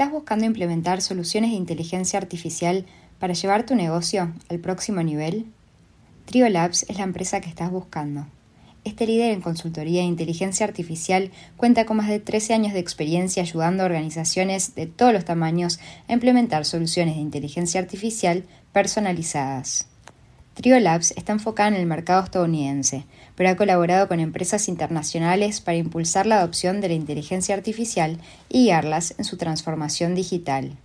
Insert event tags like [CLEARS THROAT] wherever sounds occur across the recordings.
¿Estás buscando implementar soluciones de inteligencia artificial para llevar tu negocio al próximo nivel? Trio Labs es la empresa que estás buscando. Este líder en consultoría de inteligencia artificial cuenta con más de 13 años de experiencia ayudando a organizaciones de todos los tamaños a implementar soluciones de inteligencia artificial personalizadas. Trio Labs está enfocada en el mercado estadounidense, pero ha colaborado con empresas internacionales para impulsar la adopción de la inteligencia artificial y guiarlas en su transformación digital.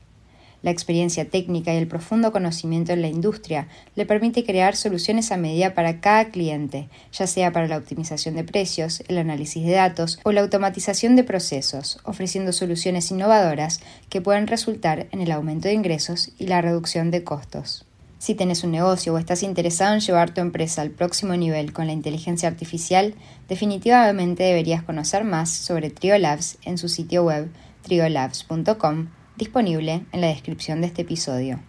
La experiencia técnica y el profundo conocimiento en la industria le permite crear soluciones a medida para cada cliente, ya sea para la optimización de precios, el análisis de datos o la automatización de procesos, ofreciendo soluciones innovadoras que pueden resultar en el aumento de ingresos y la reducción de costos. Si tienes un negocio o estás interesado en llevar tu empresa al próximo nivel con la inteligencia artificial, definitivamente deberías conocer más sobre Triolabs en su sitio web triolabs.com, disponible en la descripción de este episodio.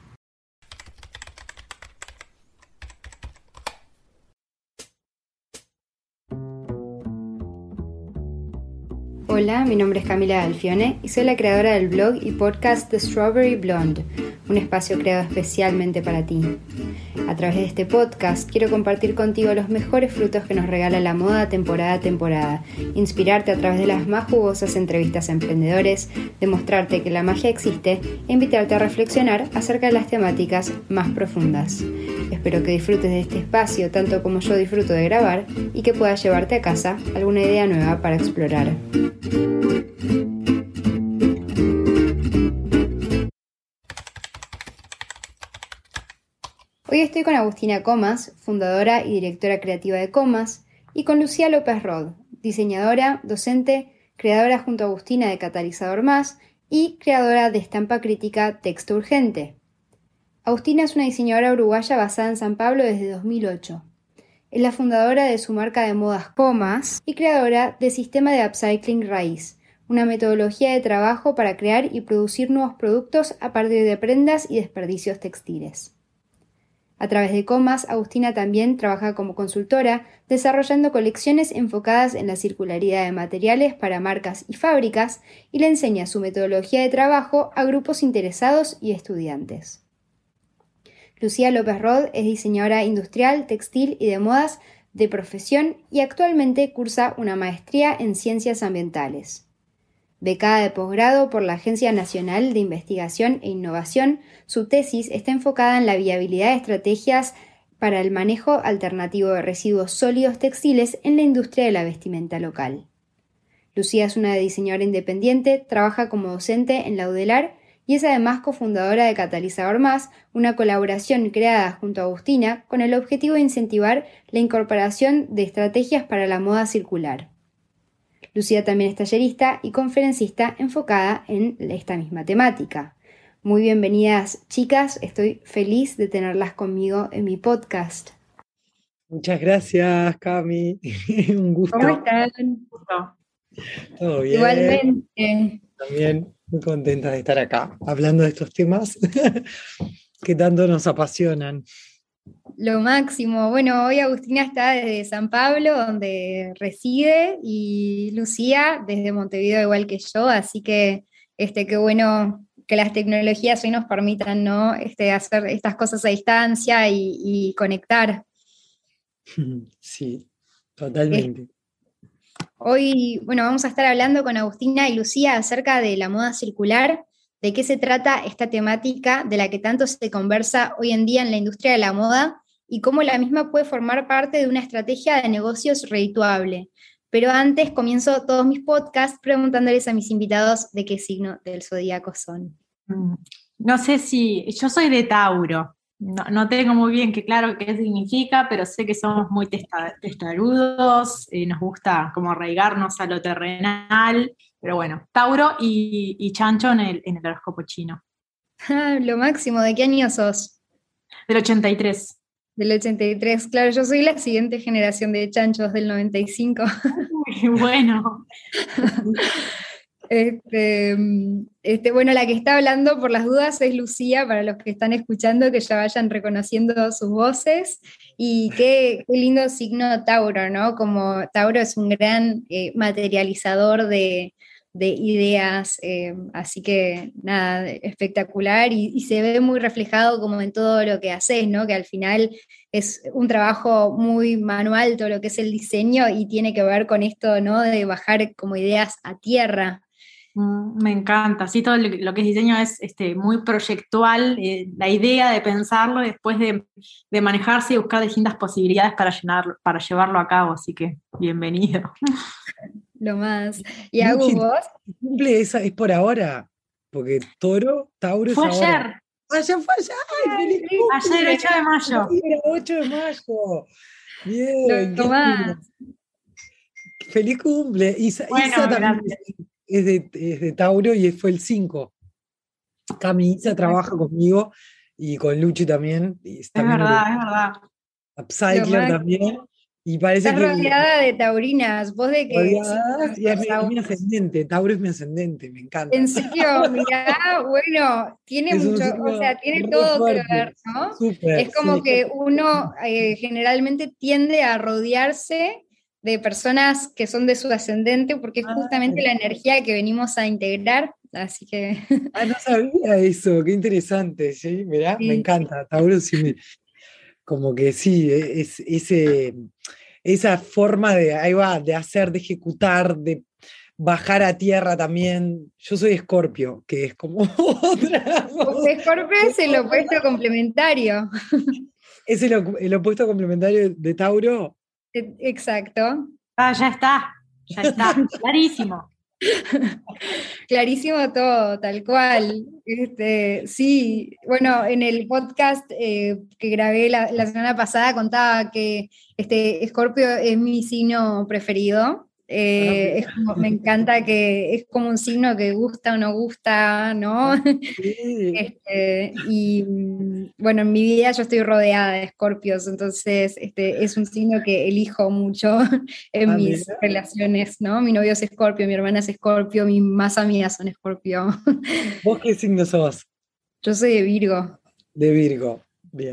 Hola, mi nombre es Camila Alfione y soy la creadora del blog y podcast The Strawberry Blonde un espacio creado especialmente para ti. A través de este podcast quiero compartir contigo los mejores frutos que nos regala la moda temporada a temporada, inspirarte a través de las más jugosas entrevistas a emprendedores, demostrarte que la magia existe e invitarte a reflexionar acerca de las temáticas más profundas. Espero que disfrutes de este espacio tanto como yo disfruto de grabar y que puedas llevarte a casa alguna idea nueva para explorar. Hoy estoy con Agustina Comas, fundadora y directora creativa de Comas, y con Lucía López Rod, diseñadora, docente, creadora junto a Agustina de Catalizador Más y creadora de estampa crítica Texto Urgente. Agustina es una diseñadora uruguaya basada en San Pablo desde 2008. Es la fundadora de su marca de modas Comas y creadora de Sistema de Upcycling Raíz, una metodología de trabajo para crear y producir nuevos productos a partir de prendas y desperdicios textiles. A través de Comas, Agustina también trabaja como consultora, desarrollando colecciones enfocadas en la circularidad de materiales para marcas y fábricas y le enseña su metodología de trabajo a grupos interesados y estudiantes. Lucía López Rod es diseñadora industrial, textil y de modas de profesión y actualmente cursa una maestría en ciencias ambientales. Becada de posgrado por la Agencia Nacional de Investigación e Innovación, su tesis está enfocada en la viabilidad de estrategias para el manejo alternativo de residuos sólidos textiles en la industria de la vestimenta local. Lucía es una diseñadora independiente, trabaja como docente en la UDELAR y es además cofundadora de Catalizador Más, una colaboración creada junto a Agustina con el objetivo de incentivar la incorporación de estrategias para la moda circular. Lucía también es tallerista y conferencista enfocada en esta misma temática. Muy bienvenidas, chicas. Estoy feliz de tenerlas conmigo en mi podcast. Muchas gracias, Cami. [LAUGHS] Un gusto. ¿Cómo están? Todo bien. Igualmente. También muy contenta de estar acá hablando de estos temas [LAUGHS] que tanto nos apasionan. Lo máximo. Bueno, hoy Agustina está desde San Pablo, donde reside, y Lucía desde Montevideo, igual que yo, así que este, qué bueno que las tecnologías hoy nos permitan ¿no? este, hacer estas cosas a distancia y, conectar. [LAUGHS] Sí, totalmente. Hoy, bueno, vamos a estar hablando con Agustina y Lucía acerca de la moda circular de qué se trata esta temática de la que tanto se conversa hoy en día en la industria de la moda y cómo la misma puede formar parte de una estrategia de negocios redituable. Pero antes comienzo todos mis podcasts preguntándoles a mis invitados de qué signo del zodíaco son. Mm, no sé si, yo soy de Tauro, no, tengo muy bien qué claro qué significa, pero sé que somos muy testarudos, eh, nos gusta como arraigarnos a lo terrenal, pero bueno, Tauro y, Chancho en el, en el horóscopo chino. [LAUGHS] lo máximo, ¿de qué año sos? Del 83. Del 83, claro, yo soy la siguiente generación de chanchos del 95. Muy bueno. [LAUGHS] Este, este, bueno, la que está hablando por las dudas es Lucía, para los que están escuchando, que ya vayan reconociendo sus voces. Y qué, lindo signo Tauro, ¿no? Como Tauro es un gran eh, materializador de, de ideas, eh, así que nada, espectacular y, se ve muy reflejado como en todo lo que haces, ¿no? Que al final es un trabajo muy manual todo lo que es el diseño y tiene que ver con esto, ¿no? De bajar como ideas a tierra. Mm, me encanta, sí, todo lo que es diseño es este, muy proyectual, eh, la idea de pensarlo después de, de, manejarse y buscar distintas posibilidades para, llenar, para llevarlo a cabo, así que bienvenido. [LAUGHS] Lo más. ¿Y hago vos? Cumple esa es por ahora, porque Toro, Tauro fue ayer. Ayer fue ayer. Ay, ayer, 8 de mayo. 8 de mayo. Bien. Tomás. Feliz cumple. Isa, Isa también es de, es de, Tauro y fue el 5. Cami Isa trabaja conmigo y con Luchi también. es verdad, es verdad. Upcycler también. Y parece Estás rodeada de taurinas, vos de que... y es, mi, ascendente, Tauro es mi ascendente, me encanta. En serio, mirá, [LAUGHS] bueno, tiene mucho, o sea, tiene todo que ver, ¿no? es como que uno eh, generalmente tiende a rodearse de personas que son de su ascendente porque es ah, justamente la energía que venimos a integrar, así que... [LAUGHS] Ah, no sabía eso, qué interesante, sí, mirá, me encanta, Tauro sí me como que sí, e, es, ese, esa forma de, ahí va, de hacer, de ejecutar, de bajar a tierra también. Yo soy escorpio, que es como [LAUGHS] otra. Escorpio es el opuesto complementario. ¿Es el, opuesto complementario de Tauro? Exacto. Ah, ya está, ya está, [LAUGHS] clarísimo. Clarísimo todo, tal cual. Este, sí, bueno, en el podcast eh, que grabé la, la, semana pasada contaba que este Scorpio es mi signo preferido. Eh, me encanta que es como un signo que gusta o no gusta, ¿no? [LAUGHS] Este, y bueno, en mi vida yo estoy rodeada de escorpios, entonces este, es un signo que elijo mucho [LAUGHS] en ah, mis relaciones, ¿no? Mi novio es escorpio, mi hermana es escorpio, mis más amigas son escorpio. ¿Vos qué signo sos? [LAUGHS] Yo soy de Virgo. De Virgo.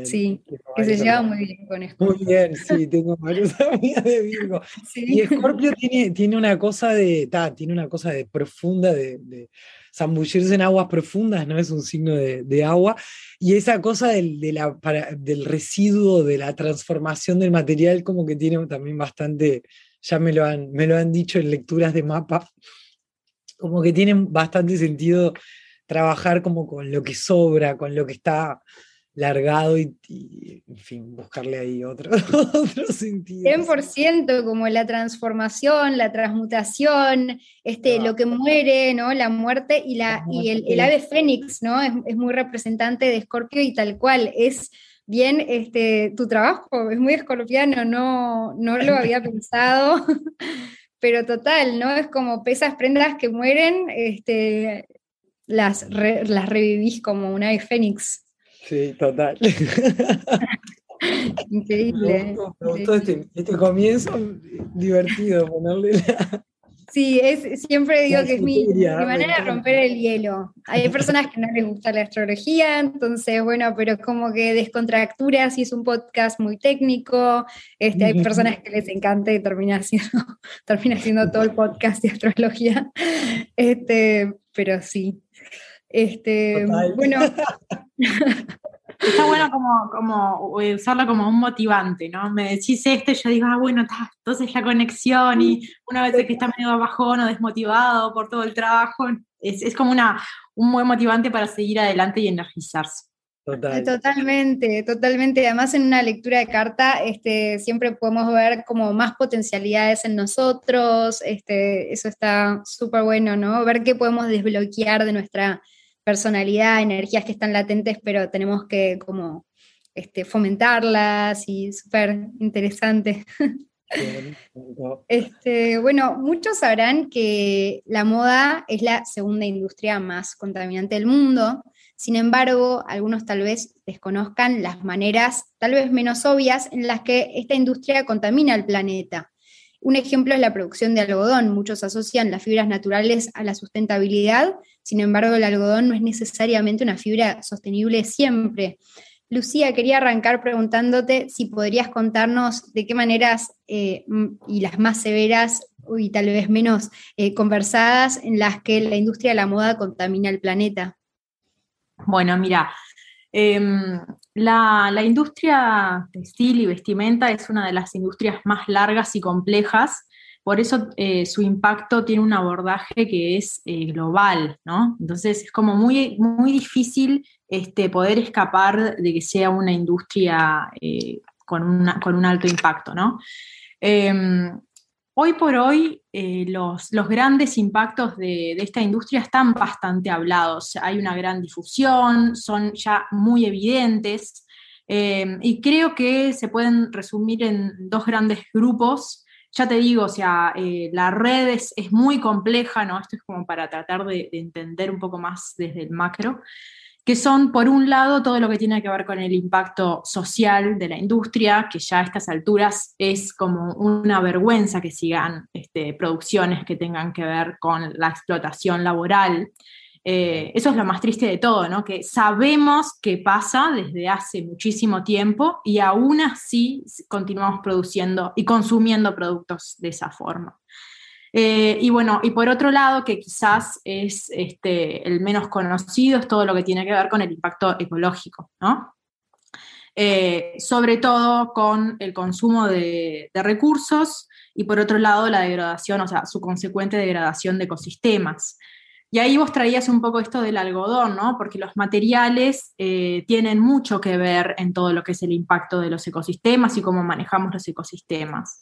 Sí, que se lleva muy bien con Scorpio. Muy bien, sí, tengo [LAUGHS] varios amigas de Virgo. [LAUGHS] Y Scorpio tiene, tiene una cosa de, tiene una cosa de profunda, de, zambullirse en aguas profundas, ¿no? Es un signo de, agua. Y esa cosa del, de la, del residuo, de la transformación del material, como que tiene también bastante, ya me lo han, me lo han dicho en lecturas de mapa, como que tiene bastante sentido trabajar como con lo que sobra, con lo que está largado y, en fin, buscarle ahí otro, [LAUGHS] otro sentido. 100% como la transformación, la transmutación, este, lo que muere, ¿no? La muerte y, la, y el, ave fénix, ¿no? Es, muy representante de Escorpio y tal cual, es bien este, tu trabajo, es muy escorpiano, no, no lo había pensado, [LAUGHS] pero total, ¿no? Es como pesas prendas que mueren, este, las, las revivís como un ave fénix. Sí, total. [LAUGHS] Increíble. Me gustó, Este, este, comienzo divertido ponerle la... Sí, es, siempre digo que es mi, manera de romper el hielo. Hay [LAUGHS] personas que no les gusta la astrología, entonces, bueno, pero como que descontractura si es un podcast muy técnico. Este, hay personas que les encanta y termina haciendo, [LAUGHS] termina haciendo todo el podcast de astrología. Este, pero sí. Este, bueno. [LAUGHS] Está bueno como, como usarlo como un motivante, ¿no? Me decís esto y yo digo, ah, bueno, entonces la conexión y una vez que está medio bajón o desmotivado por todo el trabajo, es, como una, un buen motivante para seguir adelante y energizarse. Totalmente, totalmente. Además, en una lectura de carta, este, siempre podemos ver como más potencialidades en nosotros. Este, eso está súper bueno, ¿no? Ver qué podemos desbloquear de nuestra personalidad, energías que están latentes, pero tenemos que como este, fomentarlas y súper interesante. Este, bueno, muchos sabrán que la moda es la segunda industria más contaminante del mundo. Sin embargo, algunos tal vez desconozcan las maneras, tal vez menos obvias, en las que esta industria contamina el planeta. Un ejemplo es la producción de algodón. Muchos asocian las fibras naturales a la sustentabilidad, sin embargo el algodón no es necesariamente una fibra sostenible siempre. Lucía, quería arrancar preguntándote si podrías contarnos de qué maneras eh, y las más severas y tal vez menos eh, conversadas en las que la industria de la moda contamina el planeta? Bueno, mira, em, la, industria textil y vestimenta es una de las industrias más largas y complejas, por eso eh, su impacto tiene un abordaje que es eh, global, ¿no? Entonces es como muy, muy difícil este, poder escapar de que sea una industria con, con, un alto impacto, ¿no? Em, hoy por hoy, eh, los, grandes impactos de, esta industria están bastante hablados. Hay una gran difusión, son ya muy evidentes em, y creo que se pueden resumir en dos grandes grupos. Ya te digo, o sea, eh, la red es, muy compleja, ¿no? Esto es como para tratar de entender un poco más desde el macro que son, por un lado, todo lo que tiene que ver con el impacto social de la industria, que ya a estas alturas es como una vergüenza que sigan este, producciones que tengan que ver con la explotación laboral. Eh, eso es lo más triste de todo, ¿no? Que sabemos que pasa desde hace muchísimo tiempo y aún así continuamos produciendo y consumiendo productos de esa forma. Eh, y bueno, y por otro lado, que quizás es este, el menos conocido, es todo lo que tiene que ver con el impacto ecológico, ¿no? Eh, sobre todo con el consumo de, recursos y por otro lado la degradación, o sea, su consecuente degradación de ecosistemas. Y ahí vos traías un poco esto del algodón, ¿no? Porque los materiales eh, tienen mucho que ver en todo lo que es el impacto de los ecosistemas y cómo manejamos los ecosistemas.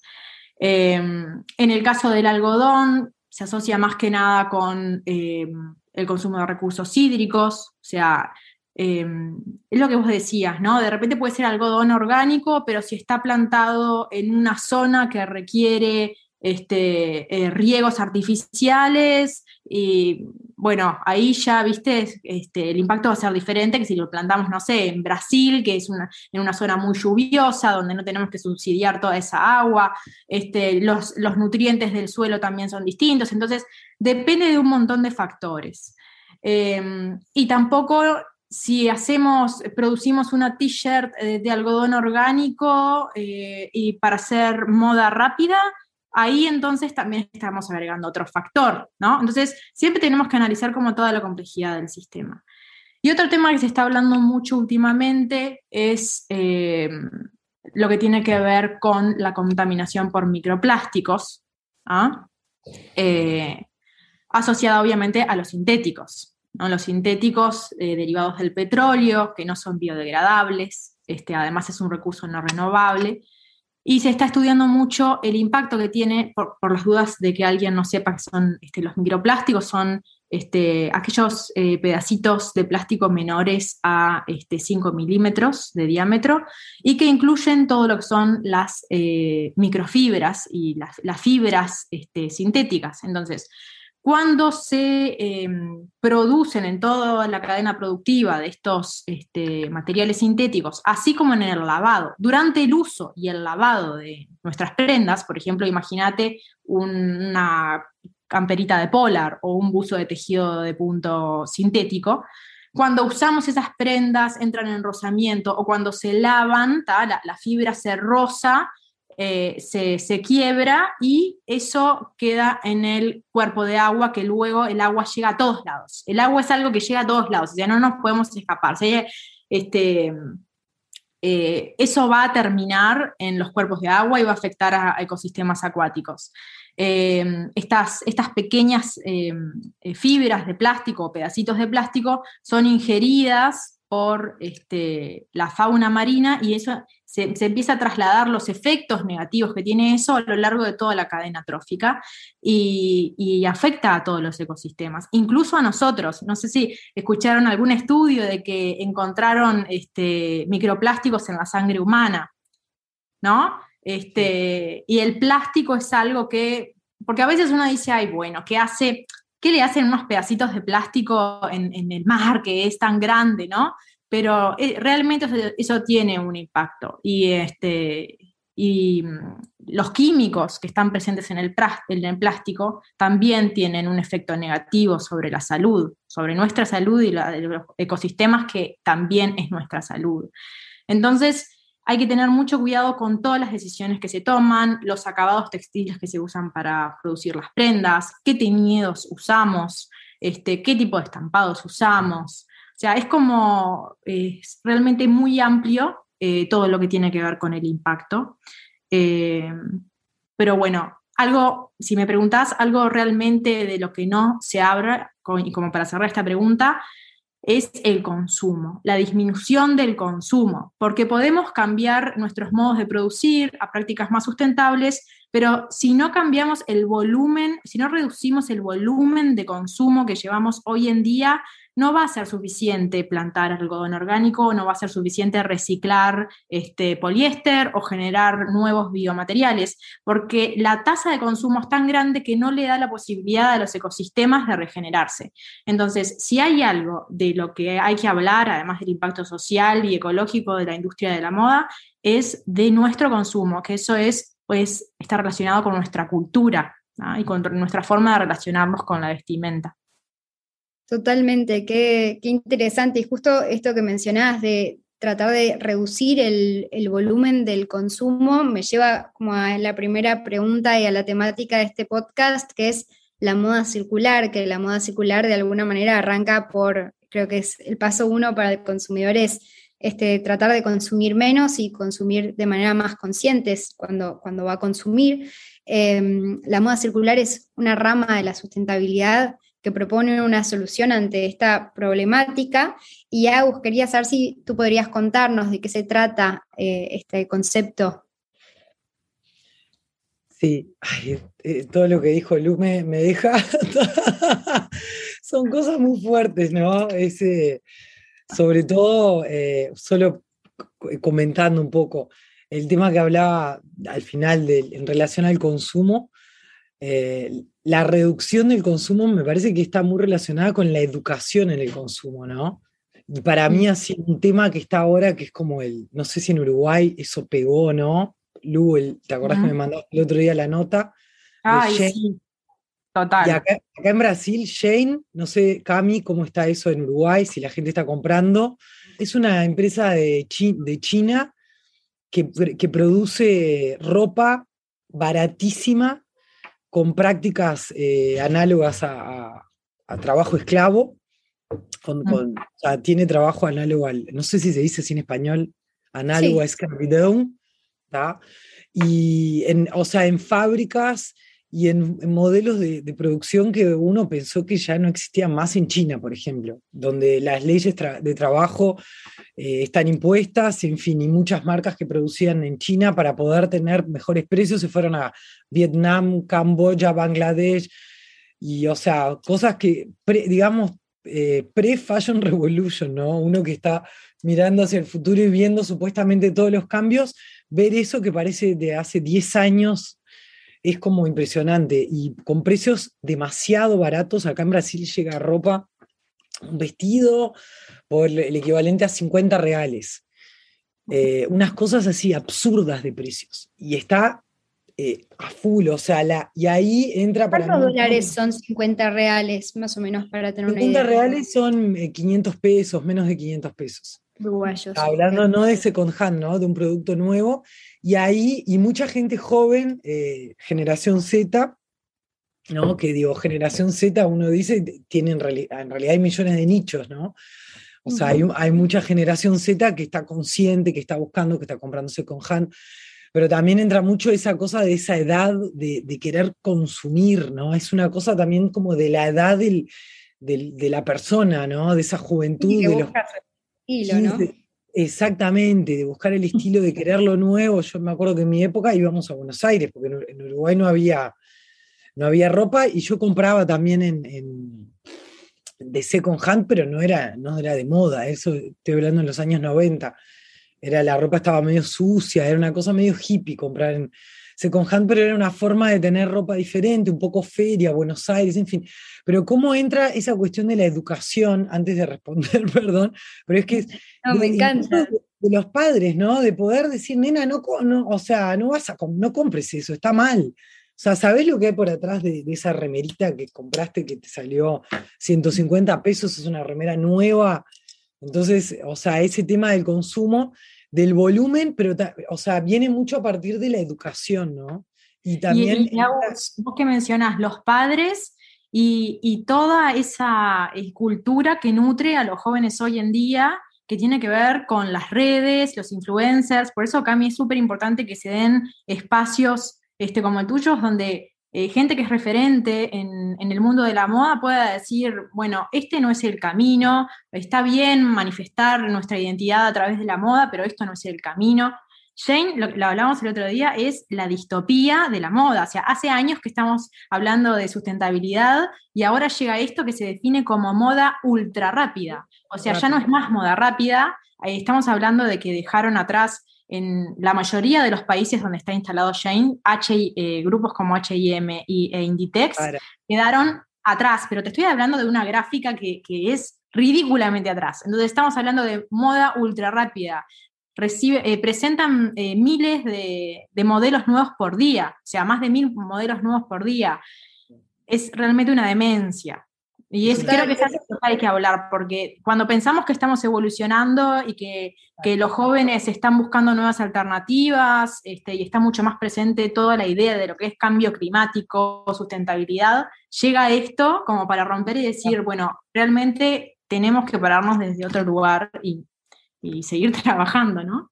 Em, en el caso del algodón, se asocia más que nada con em, el consumo de recursos hídricos, o sea, em, es lo que vos decías, ¿no? De repente puede ser algodón orgánico, pero si está plantado en una zona que requiere este, eh, riegos artificiales y bueno, ahí ya, viste, este, el impacto va a ser diferente que si lo plantamos, no sé, en Brasil, que es una, en una zona muy lluviosa, donde no tenemos que subsidiar toda esa agua, este, los, nutrientes del suelo también son distintos, entonces depende de un montón de factores. Em, y tampoco si hacemos, producimos una t-shirt eh, de algodón orgánico eh, y para hacer moda rápida, ahí entonces también estamos agregando otro factor, ¿no? Entonces, siempre tenemos que analizar como toda la complejidad del sistema. Y otro tema que se está hablando mucho últimamente es eh, lo que tiene que ver con la contaminación por microplásticos, ¿ah? eh, asociada obviamente a los sintéticos, ¿no? los sintéticos eh, derivados del petróleo, que no son biodegradables, este, además es un recurso no renovable, y se está estudiando mucho el impacto que tiene, por, las dudas de que alguien no sepa que son este, los microplásticos, son este, aquellos eh, pedacitos de plástico menores a este, 5 milímetros de diámetro y que incluyen todo lo que son las eh, microfibras y las, fibras este, sintéticas. Entonces, cuando se em, producen en toda la cadena productiva de estos este, materiales sintéticos, así como en el lavado, durante el uso y el lavado de nuestras prendas, por ejemplo, imagínate una camperita de polar o un buzo de tejido de punto sintético, cuando usamos esas prendas entran en rozamiento o cuando se lavan, la, la, fibra se rosa eh, se, quiebra y eso queda en el cuerpo de agua que luego el agua llega a todos lados. El agua es algo que llega a todos lados, o sea, no nos podemos escapar. este, eh, eso va a terminar en los cuerpos de agua y va a afectar a, ecosistemas acuáticos. Eh, estas, estas, pequeñas fibras de plástico o pedacitos de plástico son ingeridas por este, la fauna marina y eso se, empieza a trasladar los efectos negativos que tiene eso a lo largo de toda la cadena trófica y, afecta a todos los ecosistemas, incluso a nosotros. No sé si escucharon algún estudio de que encontraron este, microplásticos en la sangre humana, ¿no? Este, y el plástico es algo que, porque a veces uno dice, ay, bueno, ¿qué hace? ¿qué le hacen unos pedacitos de plástico en, el mar que es tan grande, no? Pero eh, realmente eso, tiene un impacto. Y, este, y mm, los químicos que están presentes en el, plástico también tienen un efecto negativo sobre la salud, sobre nuestra salud y la de los ecosistemas que también es nuestra salud. Entonces, hay que tener mucho cuidado con todas las decisiones que se toman, los acabados textiles que se usan para producir las prendas, qué teñidos usamos, este, qué tipo de estampados usamos. O sea, es como es realmente muy amplio eh, todo lo que tiene que ver con el impacto. Eh, pero bueno, algo, si me preguntás, algo realmente de lo que no se abre, y como para cerrar esta pregunta, es el consumo, la disminución del consumo, porque podemos cambiar nuestros modos de producir a prácticas más sustentables, pero si no cambiamos el volumen, si no reducimos el volumen de consumo que llevamos hoy en día, no va a ser suficiente plantar algodón orgánico, no va a ser suficiente reciclar este, poliéster o generar nuevos biomateriales, porque la tasa de consumo es tan grande que no le da la posibilidad a los ecosistemas de regenerarse. Entonces, si hay algo de lo que hay que hablar, además del impacto social y ecológico de la industria de la moda, es de nuestro consumo, que eso es, pues, está relacionado con nuestra cultura y con nuestra forma de relacionarnos con la vestimenta. Totalmente, qué, interesante. Y justo esto que mencionabas de tratar de reducir el, volumen del consumo me lleva como a la primera pregunta y a la temática de este podcast, que es la moda circular, que la moda circular de alguna manera arranca por, creo que es el paso uno para el consumidor es este, tratar de consumir menos y consumir de manera más consciente cuando, cuando va a consumir. Em, la moda circular es una rama de la sustentabilidad que propone una solución ante esta problemática. Y Agus, quería saber si tú podrías contarnos de qué se trata eh, este concepto. Sí, eh, todo lo que dijo Lu me, deja. [LAUGHS] Son cosas muy fuertes, ¿no? Ese, sobre todo, eh, solo comentando un poco, el tema que hablaba al final en relación al consumo, la reducción del consumo me parece que está muy relacionada con la educación en el consumo, ¿no? Y para mí ha sido un tema que está ahora, que es como el, no sé si en Uruguay eso pegó o no. Lu, ¿te acordás que me mandaste el otro día la nota? Ay, sí. Total. Y acá, en Brasil, Shane, no sé, Cami, cómo está eso en Uruguay, si la gente está comprando. Es una empresa de, de China que, que produce ropa baratísima con prácticas eh, análogas a, trabajo esclavo, con, tiene trabajo análogo al, no sé si se dice así en español, análogo a esclavitud, y en, o sea, en fábricas y en, modelos de, producción que uno pensó que ya no existían más en China, por ejemplo, donde las leyes de trabajo eh, están impuestas, en fin, y muchas marcas que producían en China para poder tener mejores precios se fueron a Vietnam, Camboya, Bangladesh, y o sea, cosas que, digamos, eh, pre-Fashion Revolution, ¿no? Uno que está mirando hacia el futuro y viendo supuestamente todos los cambios, ver eso que parece de hace 10 años es como impresionante y con precios demasiado baratos. Acá en Brasil llega ropa, un vestido por el equivalente a 50 reales. Eh, unas cosas así absurdas de precios. Y está eh, a full, o sea, la, y ahí entra para... ¿Cuántos dólares son 50 reales, más o menos, para tener una idea? 50 reales son 500 eh, pesos, menos de 500 pesos. Hablando no de second hand, ¿no? De un producto nuevo. Y ahí, y mucha gente joven, eh, generación Z, ¿no? Que digo, generación Z, uno dice, tiene en, realidad, hay millones de nichos, ¿no? O sea, hay, hay, mucha generación Z que está consciente, que está buscando, que está comprando second hand, pero también entra mucho esa cosa de esa edad de, de querer consumir, ¿no? Es una cosa también como de la edad del, del, de la persona, ¿no? De esa juventud. de los, exactamente, de buscar el estilo, de querer lo nuevo. Yo me acuerdo que en mi época íbamos a Buenos Aires, porque en Uruguay no había, no había ropa y yo compraba también en, de second hand, pero no era, no era de moda, eso estoy hablando en los años 90. Era, la ropa estaba medio sucia, era una cosa medio hippie comprar en, Second hand, pero era una forma de tener ropa diferente, un poco feria, Buenos Aires, en fin. Pero cómo entra esa cuestión de la educación, antes de responder, [LAUGHS] perdón, pero es que... No, me encanta. De, los padres, ¿no? De poder decir, nena, no, no, o sea, no vas a, no compres eso, está mal. O sea, ¿sabés lo que hay por atrás de, de, esa remerita que compraste que te salió 150 pesos? Es una remera nueva. Entonces, o sea, ese tema del consumo del volumen, pero, o sea, viene mucho a partir de la educación, ¿no? Y también... vos que mencionás, los padres y, toda esa eh, cultura que nutre a los jóvenes hoy en día, que tiene que ver con las redes, los influencers, por eso acá a mí es súper importante que se den espacios este, como el tuyo, donde eh, gente que es referente en, en, el mundo de la moda pueda decir, bueno, este no es el camino, está bien manifestar nuestra identidad a través de la moda, pero esto no es el camino. Jane, lo, lo hablábamos el otro día, es la distopía de la moda. O sea, hace años que estamos hablando de sustentabilidad y ahora llega esto que se define como moda ultra rápida. O sea, ya no es más moda rápida, estamos hablando de que dejaron atrás en la mayoría de los países donde está instalado Jane, H, eh, grupos como H&M e Inditex quedaron atrás, pero te estoy hablando de una gráfica que, que es ridículamente atrás. Entonces estamos hablando de moda ultra rápida, recibe, eh, presentan eh, miles de, modelos nuevos por día, o sea, más de mil modelos nuevos por día. Es realmente una demencia. Y es, creo que es algo que hay que hablar, porque cuando pensamos que estamos evolucionando y que, los jóvenes están buscando nuevas alternativas este, y está mucho más presente toda la idea de lo que es cambio climático, sustentabilidad, llega esto como para romper y decir, bueno, realmente tenemos que pararnos desde otro lugar y y seguir [LAUGHS] trabajando, ¿no?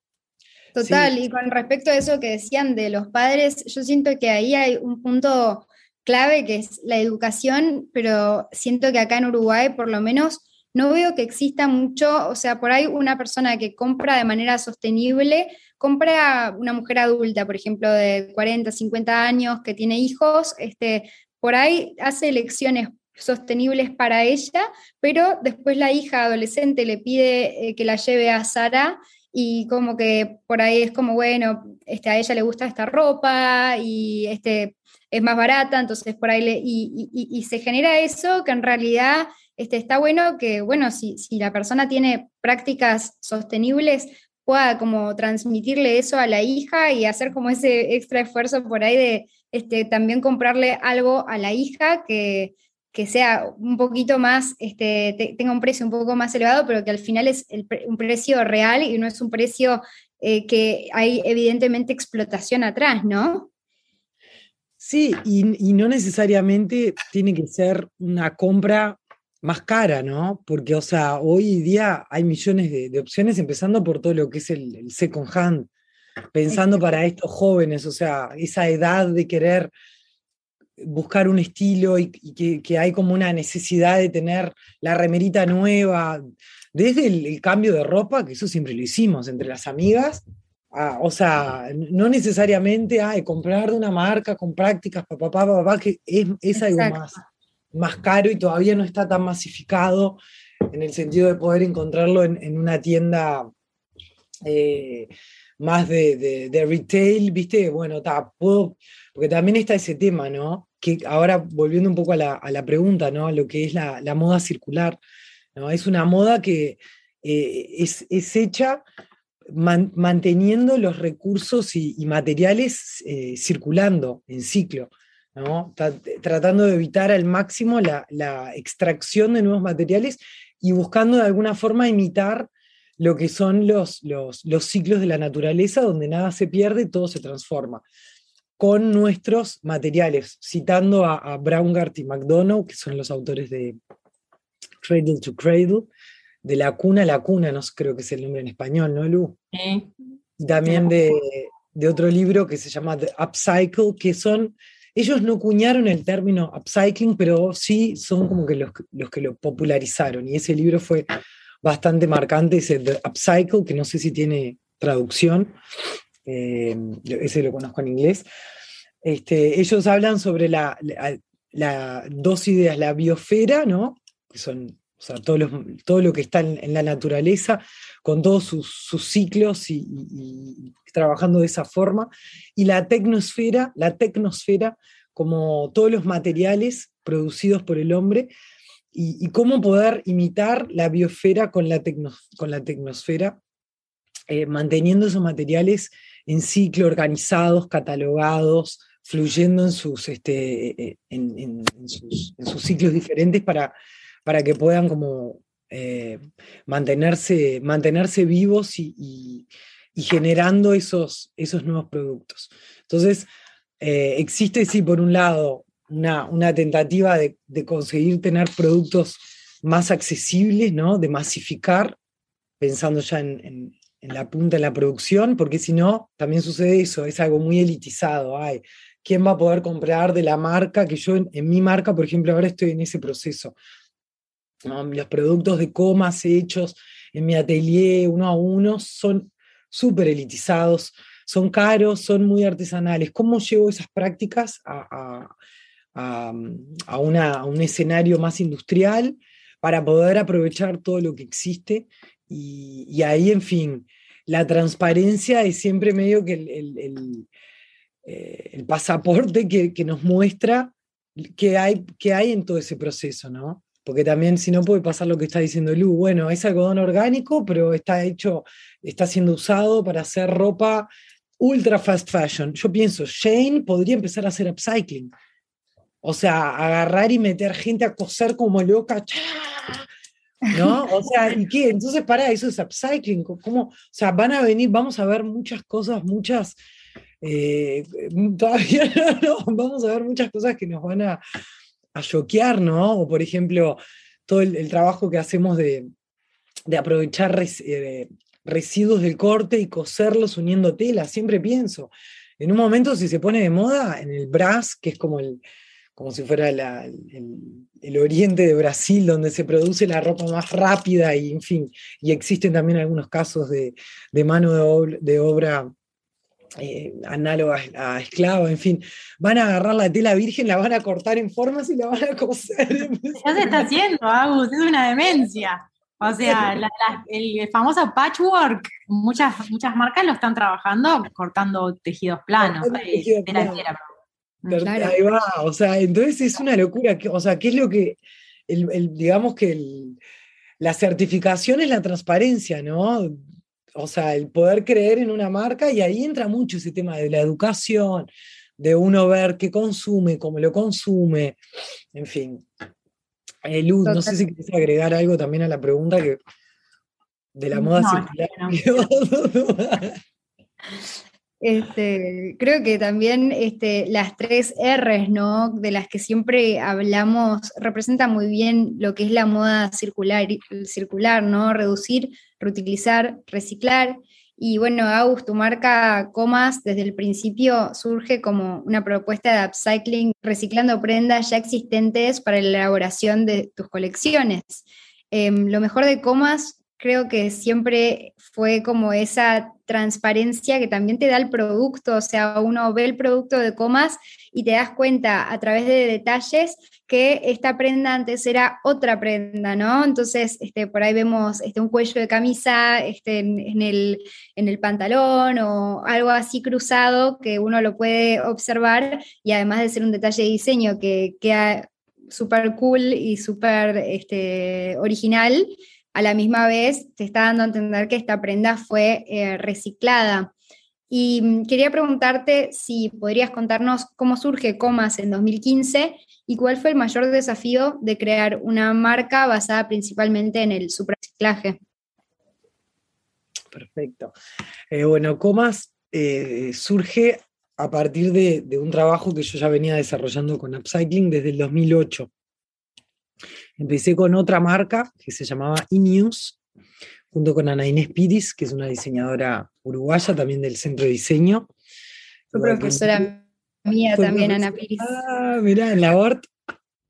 Total, y con respecto a eso que decían de los padres, yo siento que ahí hay un punto clave que es la educación, pero siento que acá en Uruguay por lo menos no veo que exista mucho, o sea, por ahí una persona que compra de manera sostenible, compra una mujer adulta, por ejemplo, de 40, 50 años, que tiene hijos, este, por ahí hace elecciones sostenibles para ella, pero después la hija adolescente le pide eh, que la lleve a Sara y como que por ahí es como, bueno, este, a ella le gusta esta ropa y este, es más barata, entonces por ahí le, y, se genera eso que en realidad este, está bueno que, bueno, si, si la persona tiene prácticas sostenibles, pueda como transmitirle eso a la hija y hacer como ese extra esfuerzo por ahí de este, también comprarle algo a la hija que, que sea un poquito más, este, tenga un precio un poco más elevado, pero que al final es un precio real y no es un precio eh, que hay evidentemente explotación atrás, ¿no? Sí, y, no necesariamente tiene que ser una compra más cara, ¿no? Porque, o sea, hoy día hay millones de, opciones, empezando por todo lo que es el, el second hand, pensando para estos jóvenes, o sea, esa edad de querer buscar un estilo y, que, hay como una necesidad de tener la remerita nueva, desde el, cambio de ropa, que eso siempre lo hicimos entre las amigas, o sea, no necesariamente ah, de comprar de una marca con prácticas, papá, papá, papá, que es, algo más, más caro y todavía no está tan masificado en el sentido de poder encontrarlo en, una tienda eh, más de, de, retail, ¿viste? Bueno, puedo, porque también está ese tema, ¿no? que ahora volviendo un poco a la, pregunta, ¿no? A lo que es la, moda circular, ¿no? Es una moda que eh, es, hecha manteniendo los recursos y, materiales eh, circulando en ciclo, tratando de evitar al máximo la, extracción de nuevos materiales y buscando de alguna forma imitar lo que son los ciclos de la naturaleza, donde nada se pierde, todo se transforma. Con nuestros materiales, citando a, a Braungart y McDonough, que son los autores de Cradle to Cradle, de La Cuna a la Cuna, no creo que es el nombre en español, ¿no, Lu? También de, otro libro que se llama The Upcycle, que son, ellos no cuñaron el término upcycling, pero sí son como que los, los que lo popularizaron, y ese libro fue bastante marcante, ese The Upcycle, que no sé si tiene traducción, eh, ese lo conozco en inglés, este, ellos hablan sobre la, dos ideas, la biosfera, ¿no? que son todo, lo, que está en, la naturaleza, con todos sus, ciclos y, trabajando de esa forma, y la tecnosfera, la tecnosfera como todos los materiales producidos por el hombre, y, cómo poder imitar la biosfera con la, con la tecnosfera, eh, manteniendo esos materiales en ciclo, organizados, catalogados, fluyendo en sus, este, eh, en, sus, ciclos diferentes para, para que puedan como eh, mantenerse, mantenerse vivos y, generando esos, esos nuevos productos. Entonces, eh, existe, sí, por un lado, una, tentativa de, conseguir tener productos más accesibles, ¿no? de masificar, pensando ya en, la punta de la producción, porque si no, también sucede eso, es algo muy elitizado. Ay, ¿Quién va a poder comprar de la marca? Que yo en, mi marca, por ejemplo, ahora estoy en ese proceso. Los productos de comas hechos en mi atelier uno a uno son súper elitizados, son caros, son muy artesanales. ¿Cómo llevo esas prácticas a, a, un escenario más industrial para poder aprovechar todo lo que existe. Y, ahí, en fin, la transparencia es siempre medio que el, eh, pasaporte que, nos muestra qué hay, hay en todo ese proceso, ¿no? Porque también si no puede pasar lo que está diciendo Lu, bueno, es algodón orgánico, pero está hecho, está siendo usado para hacer ropa ultra fast fashion. Yo pienso, Shane podría empezar a hacer upcycling. O sea, agarrar y meter gente a coser como loca. ¿No? O sea, ¿y qué? Entonces, para eso es upcycling. ¿Cómo? O sea, van a venir, vamos a ver muchas cosas, muchas. Eh, todavía [LAUGHS] no, vamos a ver muchas cosas que nos van a, a choquear, ¿no? O por ejemplo, todo el, trabajo que hacemos de, de aprovechar eh, residuos del corte y coserlos uniendo telas. Siempre pienso, en un momento si se pone de moda, en el brass, que es como el, como si fuera el, oriente de Brasil, donde se produce la ropa más rápida y, en fin, y existen también algunos casos de, mano de obra, eh, análoga a esclava, en fin, van a agarrar la tela virgen, la van a cortar en formas y la van a coser. [LAUGHS] Ya se está haciendo, Agus, es una demencia. O sea, el famoso patchwork, muchas, muchas marcas lo están trabajando cortando tejidos planos, eh, Ahí va, o sea, entonces es una locura, o sea, ¿qué es lo que, el, digamos que la certificación es la transparencia, ¿no? O sea, el poder creer en una marca y ahí entra mucho ese tema de la educación, de uno ver qué consume, cómo lo consume, en fin. Eh, Luz, no sé si quieres agregar algo también a la pregunta que, de la moda circular. [LAUGHS] Este, creo que también este, las tres R's, ¿no? De las que siempre hablamos, representan muy bien lo que es la moda circular, circular ¿no? Reducir, reutilizar, reciclar. Y bueno, August, tu marca Comas desde el principio surge como una propuesta de upcycling, reciclando prendas ya existentes para la elaboración de tus colecciones. Em, lo mejor de Comas creo que siempre fue como esa transparencia que también te da el producto, o sea, uno ve el producto de comas y te das cuenta a través de detalles que esta prenda antes era otra prenda, ¿no? Entonces, este, por ahí vemos este, un cuello de camisa este, en, el, en el pantalón o algo así cruzado que uno lo puede observar y además de ser un detalle de diseño que queda súper cool y súper este, original, a la misma vez te está dando a entender que esta prenda fue eh, reciclada. Y mm, quería preguntarte si podrías contarnos cómo surge Comas en 2015 y cuál fue el mayor desafío de crear una marca basada principalmente en el supraciclaje. Perfecto. Eh, bueno, Comas eh, surge a partir de, de, un trabajo que yo ya venía desarrollando con Upcycling desde el 2008. Empecé con otra marca que se llamaba Inews, junto con Ana Inés Piris, que es una diseñadora uruguaya también del centro de diseño. Fue profesora mía también, Ana Piris. Ah, mirá, en la ORT.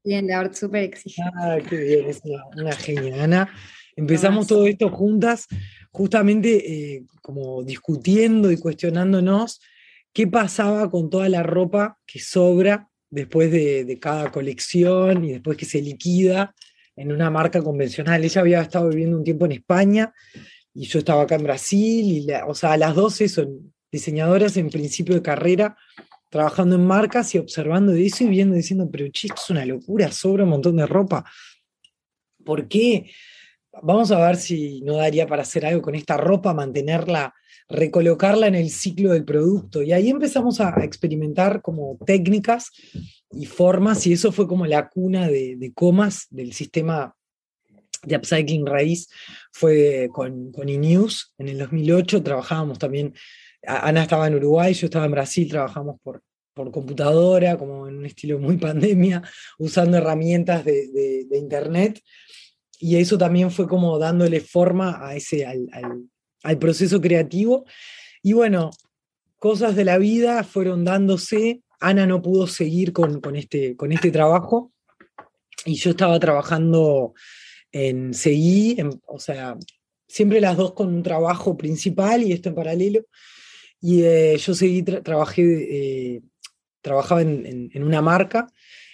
Sí, en la ORT, súper exigente. Ah, qué bien, es una, genia, Ana. Empezamos todo esto juntas, justamente eh, como discutiendo y cuestionándonos qué pasaba con toda la ropa que sobra después de, cada colección y después que se liquida en una marca convencional. Ella había estado viviendo un tiempo en España y yo estaba acá en Brasil, y o sea, las dos son diseñadoras en principio de carrera, trabajando en marcas y observando eso y viendo, diciendo, pero chicos, es una locura, sobra un montón de ropa. ¿Por qué? Vamos a ver si no daría para hacer algo con esta ropa, mantenerla recolocarla en el ciclo del producto. Y ahí empezamos a experimentar como técnicas y formas, y eso fue como la cuna de, comas del sistema de Upcycling Raíz fue con, con en el 2008, trabajábamos también, Ana estaba en Uruguay, yo estaba en Brasil, trabajamos por computadora, como en un estilo muy [LAUGHS] pandemia, usando herramientas de, internet. Y eso también fue como dándole forma a ese, al, al, proceso creativo. Y bueno, cosas de la vida fueron dándose. Ana no pudo seguir con, con, este, con este trabajo y yo estaba trabajando en seguí, o sea, siempre las dos con un trabajo principal y esto en paralelo. Y eh, yo seguí, trabajé, eh, trabajaba en, una marca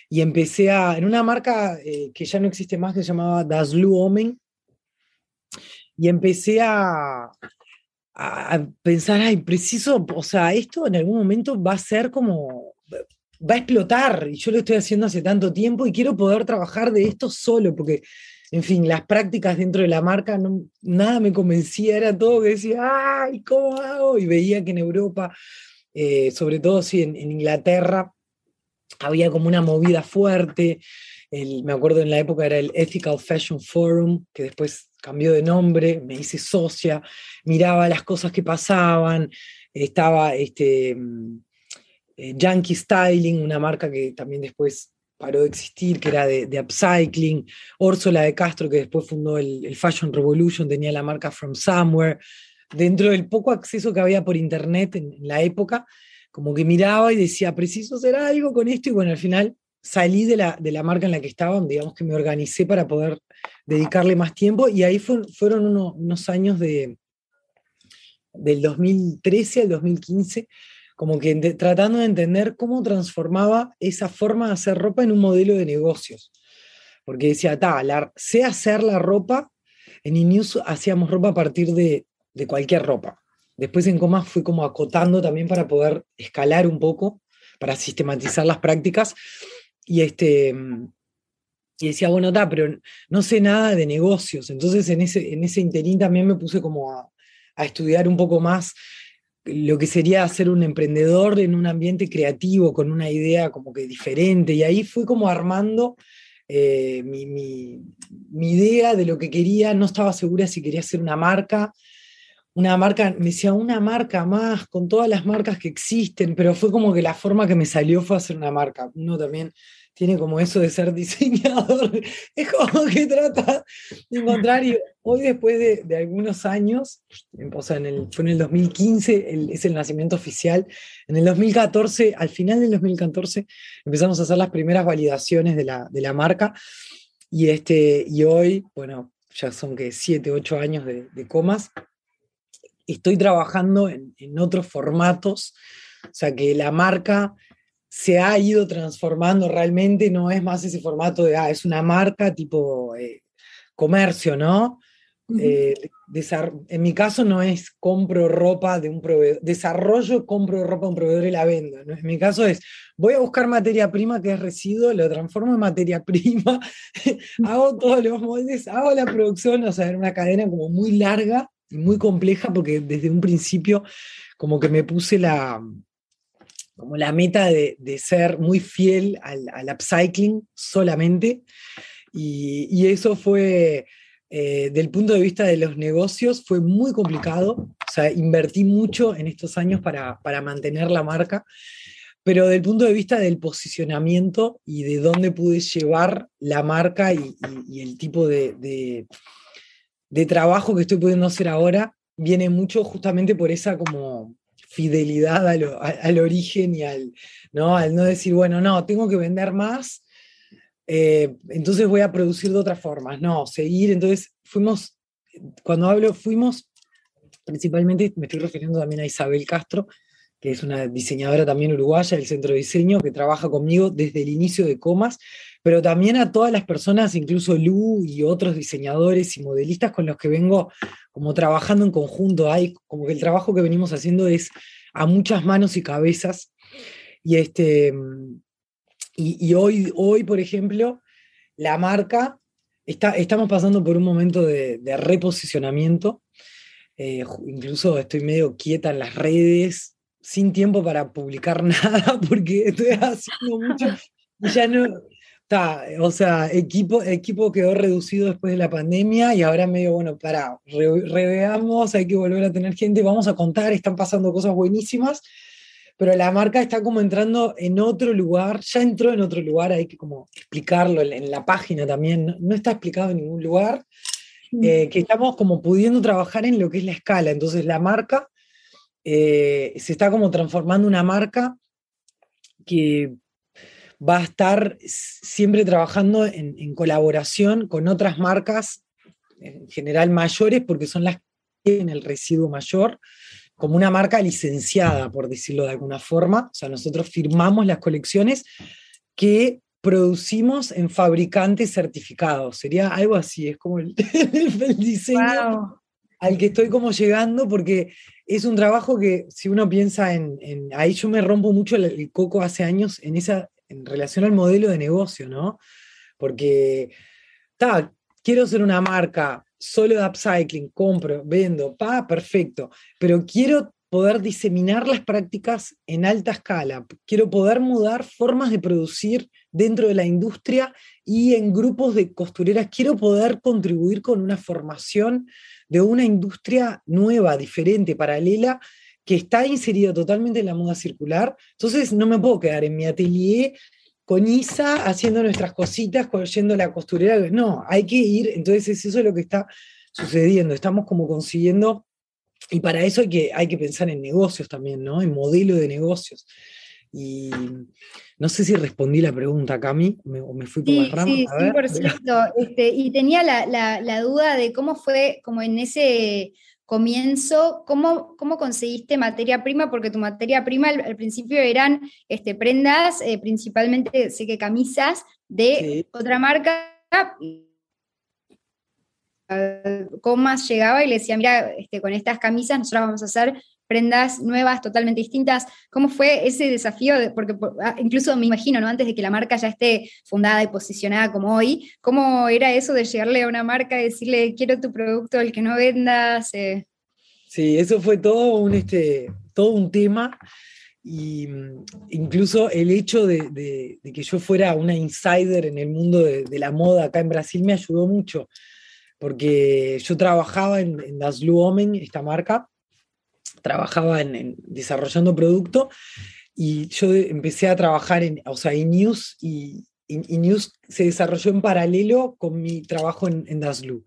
y empecé a, en una marca eh, que ya no existe más, que se llamaba Das Blue Omen, y empecé a, a pensar, ay, preciso, o sea, esto en algún momento va a ser como, va a explotar, y yo lo estoy haciendo hace tanto tiempo y quiero poder trabajar de esto solo, porque en fin, las prácticas dentro de la marca, nada me convencía, era todo que decía, ay, ¿cómo hago? Y veía que en Europa, eh, sobre todo sí, en, Inglaterra, había como una movida fuerte. me acuerdo en la época era el Ethical Fashion Forum, que después cambió de nombre, me hice socia, miraba las cosas que pasaban, estaba este, eh, Yankee Styling, una marca que también después paró de existir, que era de, upcycling, Úrsula de Castro, que después fundó el, Fashion Revolution, tenía la marca From Somewhere, dentro del poco acceso que había por internet en, la época, como que miraba y decía, preciso hacer algo con esto, y bueno, al final salí de la, de la marca en la que estaba, digamos que me organicé para poder dedicarle más tiempo, y ahí fueron unos años de, del 2013 al 2015, como que tratando de entender cómo transformaba esa forma de hacer ropa en un modelo de negocios. Porque decía, ta, sé hacer la ropa, en Inews hacíamos ropa a partir de, de cualquier ropa. Después en Comas fui como acotando también para poder escalar un poco, para sistematizar las prácticas. Y, este, y decía, bueno, ta, pero no sé nada de negocios. Entonces en ese, en ese interín también me puse como a, estudiar un poco más lo que sería ser un emprendedor en un ambiente creativo, con una idea como que diferente. Y ahí fui como armando eh, mi, idea de lo que quería. No estaba segura si quería hacer una marca. Una marca, me decía, una marca más, con todas las marcas que existen, pero fue como que la forma que me salió fue hacer una marca. Uno también tiene como eso de ser [LAUGHS] diseñador, es como que trata de encontrar, hoy después de, algunos años, o en el, fue en el 2015, es el nacimiento oficial, en el 2014, al final del 2014, empezamos a hacer las primeras validaciones de la, de la marca, y, este, y hoy, bueno, ya son que 7, 8 años de, comas, estoy trabajando en, en otros formatos, o sea, que la marca se ha ido transformando realmente, no es más ese formato de, ah, es una marca tipo eh, comercio, ¿no? Eh, en mi caso no es compro ropa de un proveedor, desarrollo, compro ropa de un proveedor y la vendo. ¿no? En mi caso es, voy a buscar materia prima que es residuo, lo transformo en materia [LAUGHS] prima, [LAUGHS] hago todos los moldes, hago la producción, o sea, era una cadena como muy larga y muy compleja porque desde un principio como que me puse la, como la meta de, ser muy fiel al, upcycling solamente. Y, eso fue, eh, del punto de vista de los negocios, fue muy complicado. O sea, invertí mucho en estos años para, mantener la marca. Pero del punto de vista del posicionamiento y de dónde pude llevar la marca y, el tipo de trabajo que estoy pudiendo hacer ahora, viene mucho justamente por esa como fidelidad al origen y al ¿no? al no decir, bueno, no, tengo que vender más, eh, entonces voy a producir de otras formas. No, seguir, entonces fuimos, cuando hablo, fuimos, principalmente me estoy refiriendo también a Isabel Castro, que es una diseñadora también uruguaya del centro de diseño, que trabaja conmigo desde el inicio de Comas, pero también a todas las personas, incluso Lu y otros diseñadores y modelistas con los que vengo como trabajando en conjunto. Hay como que el trabajo que venimos haciendo es a muchas manos y cabezas. Y, este, y, hoy, hoy, por ejemplo, la marca, está, estamos pasando por un momento de, reposicionamiento. Eh, incluso estoy medio quieta en las redes, sin tiempo para publicar [LAUGHS] nada porque estoy haciendo mucho. ya no, o sea, equipo, equipo quedó reducido después de la pandemia y ahora medio, bueno, para, reveamos, hay que volver a tener gente, vamos a contar, están pasando cosas buenísimas, pero la marca está como entrando en otro lugar, ya entró en otro lugar, hay que como explicarlo en, la página también, no, está explicado en ningún lugar, eh, que estamos como pudiendo trabajar en lo que es la escala, entonces la marca eh, se está como transformando una marca que va a estar siempre trabajando en, colaboración con otras marcas, en general mayores, porque son las que tienen el residuo mayor, como una marca licenciada, por decirlo de alguna forma. O sea, nosotros firmamos las colecciones que producimos en fabricantes certificados. Sería algo así, es como el, [LAUGHS] diseño al que estoy como llegando, porque es un trabajo que si uno piensa en, ahí yo me rompo mucho el, coco hace años en esa en relación al modelo de negocio, ¿no? Porque, ta, quiero ser una marca solo de upcycling, compro, vendo, pa, perfecto, pero quiero poder diseminar las prácticas en alta escala, quiero poder mudar formas de producir dentro de la industria y en grupos de costureras, quiero poder contribuir con una formación de una industria nueva, diferente, paralela, que está inserida totalmente en la moda circular. Entonces no me puedo quedar en mi atelier con Isa haciendo nuestras cositas, yendo la costurera. No, hay que ir. Entonces eso es lo que está sucediendo. Estamos como consiguiendo, y para eso hay que, hay que pensar en negocios también, ¿no? En modelo de negocios. Y no sé si respondí la pregunta, Cami, o me fui por sí, las Sí, 100%. Este, y tenía la, la, duda de cómo fue, como en ese comienzo, ¿cómo, cómo conseguiste materia prima? Porque tu materia prima al, principio eran este, prendas, eh, principalmente, sé que camisas, de otra marca. Comas llegaba y le decía, mira, este, con estas camisas nosotros vamos a hacer prendas nuevas, totalmente distintas. ¿Cómo fue ese desafío? porque ah, incluso me imagino, ¿no? Antes de que la marca ya esté fundada y posicionada como hoy, ¿cómo era eso de llegarle a una marca y decirle, quiero tu producto, el que no vendas? Eh? Sí, eso fue todo un, este, todo un tema. Y mm, incluso el hecho de, que yo fuera una insider en el mundo de, la moda acá en Brasil me ayudó mucho, porque yo trabajaba en, en Das Luomen, esta marca, trabajaba en, desarrollando producto y yo empecé a trabajar en, o sea, news y, news se desarrolló en paralelo con mi trabajo en, en Daslu.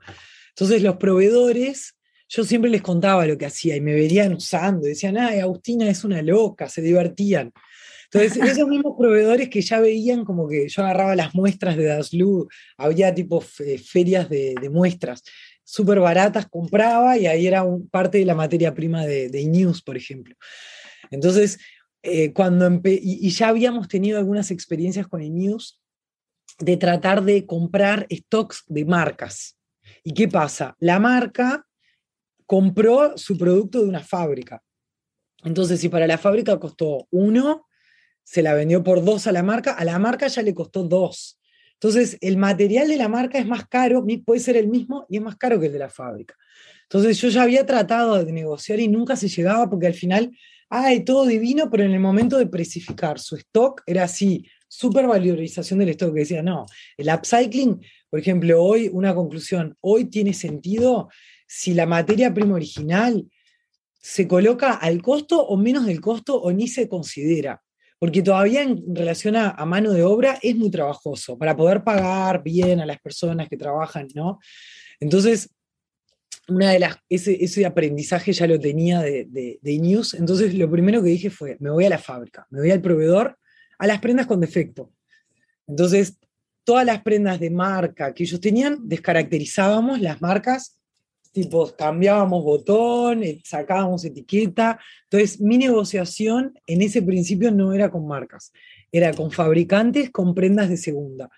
Entonces los proveedores, yo siempre les contaba lo que hacía y me verían usando, decían, ay, Agustina es una loca, se divertían. Entonces, [LAUGHS] esos mismos proveedores que ya veían como que yo agarraba las muestras de Daslu, había tipo ferias de, de muestras súper baratas, compraba y ahí era parte de la materia prima de, de news por ejemplo. Entonces, eh, cuando y, ya habíamos tenido algunas experiencias con news de tratar de comprar stocks de marcas. ¿Y qué pasa? La marca compró su producto de una fábrica. Entonces, si para la fábrica costó uno, se la vendió por dos a la marca, a la marca ya le costó dos. Entonces, el material de la marca es más caro, puede ser el mismo y es más caro que el de la fábrica. Entonces, yo ya había tratado de negociar y nunca se llegaba porque al final, ay, todo divino, pero en el momento de precificar su stock era así, súper valorización del stock, que decía, no, el upcycling, por ejemplo, hoy, una conclusión, hoy tiene sentido si la materia prima original se coloca al costo o menos del costo o ni se considera porque todavía en relación a, mano de obra es muy trabajoso para poder pagar bien a las personas que trabajan, ¿no? Entonces, una de las, ese, aprendizaje ya lo tenía de, de, News, entonces lo primero que dije fue, me voy a la fábrica, me voy al proveedor, a las prendas con defecto. Entonces, todas las prendas de marca que ellos tenían, descaracterizábamos las marcas tipo, cambiábamos botón, eh, sacábamos etiqueta. Entonces, mi negociación en ese principio no era con marcas, era con fabricantes con prendas de segunda.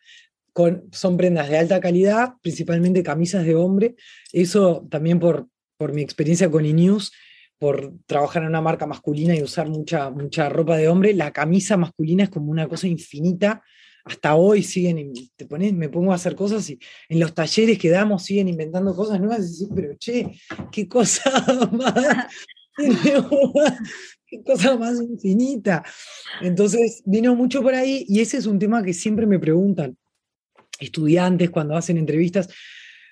Con, son prendas de alta calidad, principalmente camisas de hombre. Eso también por, por mi experiencia con iNews, por trabajar en una marca masculina y usar mucha, mucha ropa de hombre, la camisa masculina es como una cosa infinita hasta hoy siguen, te pones, me pongo a hacer cosas y en los talleres que damos siguen inventando cosas nuevas y decís, pero che, qué cosa [LAUGHS] más, qué cosa más infinita. Entonces vino mucho por ahí y ese es un tema que siempre me preguntan. estudiantes cuando hacen entrevistas,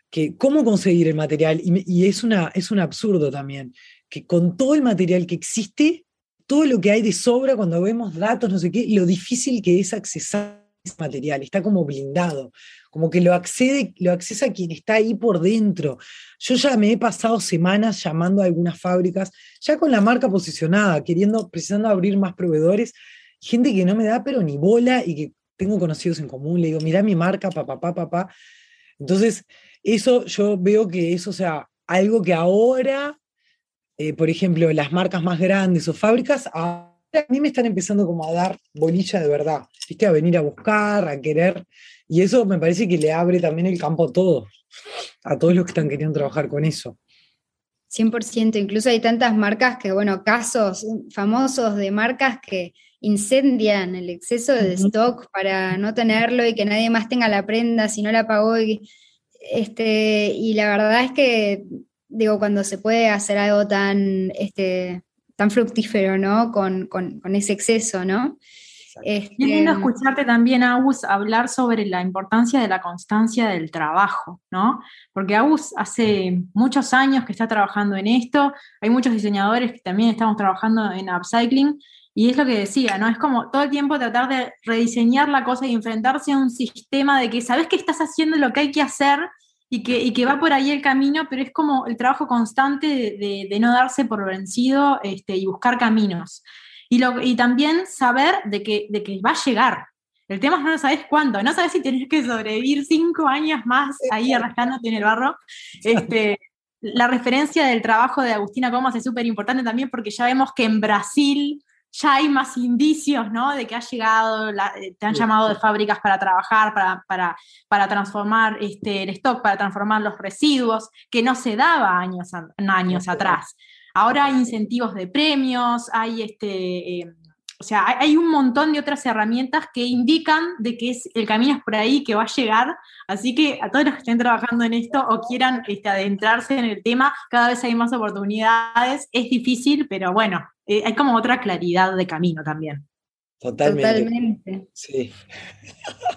que cómo conseguir el material, y, es, una, es un absurdo también, que con todo el material que existe, todo lo que hay de sobra cuando vemos datos, no sé qué, lo difícil que es accesar material, está como blindado, como que lo accede, lo accesa quien está ahí por dentro. Yo ya me he pasado semanas llamando a algunas fábricas, ya con la marca posicionada, queriendo, precisando abrir más proveedores, gente que no me da pero ni bola y que tengo conocidos en común, le digo, mira mi marca, papá, papá, papá. Entonces, eso yo veo que eso sea algo que ahora, eh, por ejemplo, las marcas más grandes o fábricas, a mí me están empezando como a dar bolilla de verdad, ¿viste? A venir a buscar, a querer. Y eso me parece que le abre también el campo a todos, a todos los que están queriendo trabajar con eso. 100%, incluso hay tantas marcas que, bueno, casos famosos de marcas que incendian el exceso de stock para no tenerlo y que nadie más tenga la prenda si no la pagó. Y, este, y la verdad es que, digo, cuando se puede hacer algo tan, este, tan fructífero, ¿no? Con, con, ese exceso, ¿no? Este, lindo escucharte también, Agus, hablar sobre la importancia de la constancia del trabajo, ¿no? Porque Agus hace muchos años que está trabajando en esto, hay muchos diseñadores que también estamos trabajando en upcycling, y es lo que decía, ¿no? Es como todo el tiempo tratar de rediseñar la cosa y enfrentarse a un sistema de que sabes que estás haciendo lo que hay que hacer y que, que va por ahí el camino, pero es como el trabajo constante de, no darse por vencido este, y buscar caminos. Y, lo, y también saber de que, de que va a llegar. El tema es no sabes cuándo, no sabes si tienes que sobrevivir cinco años más ahí arrastrándote en el barro. Este, la referencia del trabajo de Agustina Comas es súper importante también porque ya vemos que en Brasil ya hay más indicios, ¿no? De que ha llegado, eh, te han llamado de fábricas para trabajar, para, para, para transformar este, el stock, para transformar los residuos, que no se daba años, años atrás. Ahora hay incentivos de premios, hay este, eh, o sea, hay, un montón de otras herramientas que indican de que es, el camino es por ahí, que va a llegar. Así que a todos los que estén trabajando en esto o quieran este, adentrarse en el tema, cada vez hay más oportunidades. Es difícil, pero bueno, eh, hay como otra claridad de camino también. Totalmente. Sí.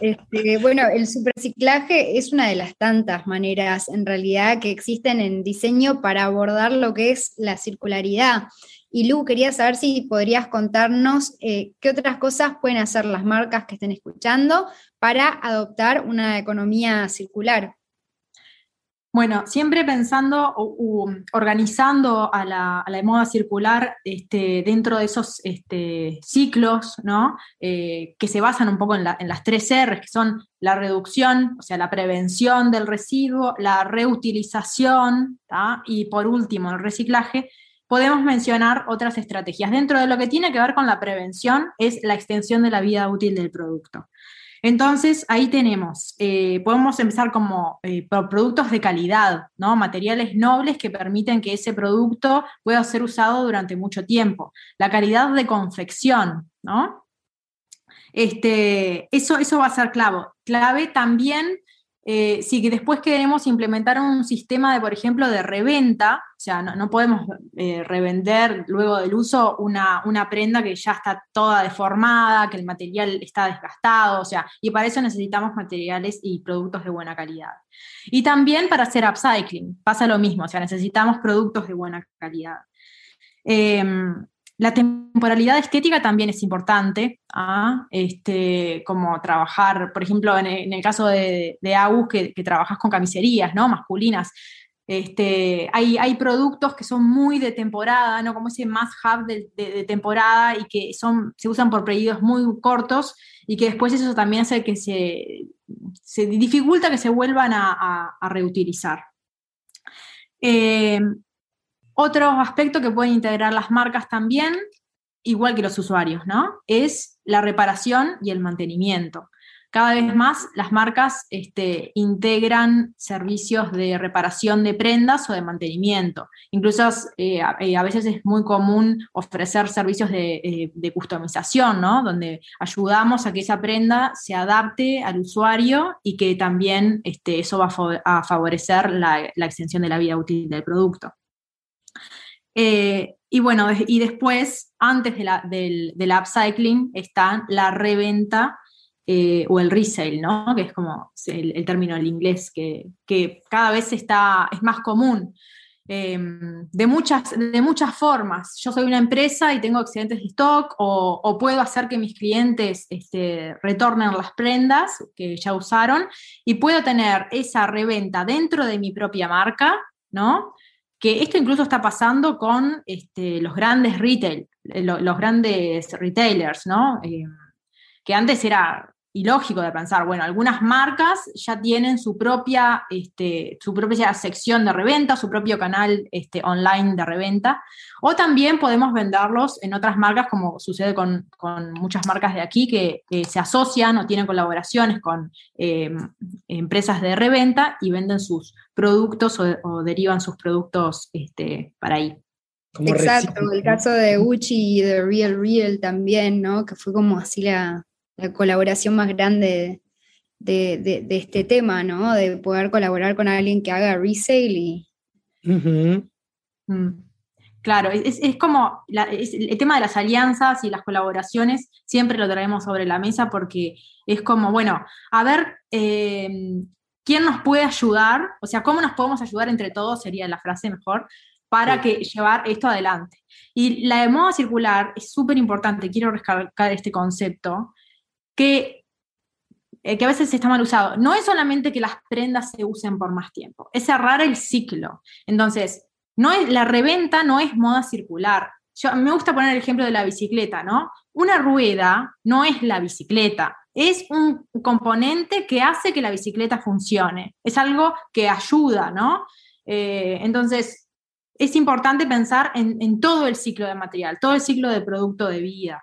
Este, bueno, el superciclaje es una de las tantas maneras en realidad que existen en diseño para abordar lo que es la circularidad. Y Lu, quería saber si podrías contarnos eh, qué otras cosas pueden hacer las marcas que estén escuchando para adoptar una economía circular. Bueno, siempre pensando o organizando a la, moda circular este, dentro de esos este, ciclos, ¿no? Eh, que se basan un poco en, las tres R, que son la reducción, o sea, la prevención del residuo, la reutilización y por último el reciclaje, podemos mencionar otras estrategias. Dentro de lo que tiene que ver con la prevención es la extensión de la vida útil del producto. Entonces, ahí tenemos, eh, podemos empezar como eh, productos de calidad, ¿no? Materiales nobles que permiten que ese producto pueda ser usado durante mucho tiempo. La calidad de confección, ¿no? Este, eso, eso va a ser clave. Clave también eh, si después queremos implementar un sistema de, por ejemplo, de reventa, o sea, no, podemos eh, revender luego del uso una, prenda que ya está toda deformada, que el material está desgastado, o sea, y para eso necesitamos materiales y productos de buena calidad. Y también para hacer upcycling, pasa lo mismo, o sea, necesitamos productos de buena calidad. Em, la temporalidad estética también es importante, ¿ah? este, como trabajar, por ejemplo, en el, caso de, de AUS, que, trabajas con camiserías ¿no? masculinas. Este, hay, hay, productos que son muy de temporada, ¿no? como ese más hub de, temporada y que son, se usan por periodos muy cortos y que después eso también hace que se, se dificulta que se vuelvan a, reutilizar. Eh, otro aspecto que pueden integrar las marcas también, igual que los usuarios, ¿no? Es la reparación y el mantenimiento. Cada vez más las marcas este, integran servicios de reparación de prendas o de mantenimiento. Incluso eh, eh, a, veces es muy común ofrecer servicios de, eh, customización, ¿no? donde ayudamos a que esa prenda se adapte al usuario y que también este, eso va a, favorecer la extensión de la vida útil del producto. Eh, y bueno, y después, antes de la, del, upcycling, está la reventa eh, o el resale, ¿no? Que es como el, término en inglés que, que, cada vez está, es más común. Em, de, muchas, de muchas formas. Yo soy una empresa y tengo excedentes de stock o, puedo hacer que mis clientes este, retornen las prendas que ya usaron y puedo tener esa reventa dentro de mi propia marca, ¿no? Que esto incluso está pasando con este, los grandes retail, eh, los, grandes retailers, ¿no? Em, que antes era y lógico de pensar, bueno, algunas marcas ya tienen su propia, este, su propia sección de reventa, su propio canal este, online de reventa, o también podemos venderlos en otras marcas, como sucede con, muchas marcas de aquí que se asocian o tienen colaboraciones con em, empresas de reventa y venden sus productos o, derivan sus productos este, para ahí. Exacto, el caso de Gucci y de Real Real también, ¿no? Que fue como así la, la colaboración más grande de, este tema, ¿no? De poder colaborar con alguien que haga resale y... Mm. Claro, es, como el tema de las alianzas y las colaboraciones, siempre lo traemos sobre la mesa porque es como, bueno, a ver, em, ¿quién nos puede ayudar? O sea, ¿cómo nos podemos ayudar entre todos? Sería la frase mejor, para que llevar esto adelante. Y la de moda circular es súper importante, quiero rescatar este concepto, que, eh, que a veces está mal usado. No es solamente que las prendas se usen por más tiempo, es cerrar el ciclo. Entonces, no es, la reventa no es moda circular. Yo, me gusta poner el ejemplo de la bicicleta, ¿no? Una rueda no es la bicicleta, es un componente que hace que la bicicleta funcione, es algo que ayuda, ¿no? Eh, entonces, es importante pensar en, en, todo el ciclo de material, todo el ciclo de producto de vida.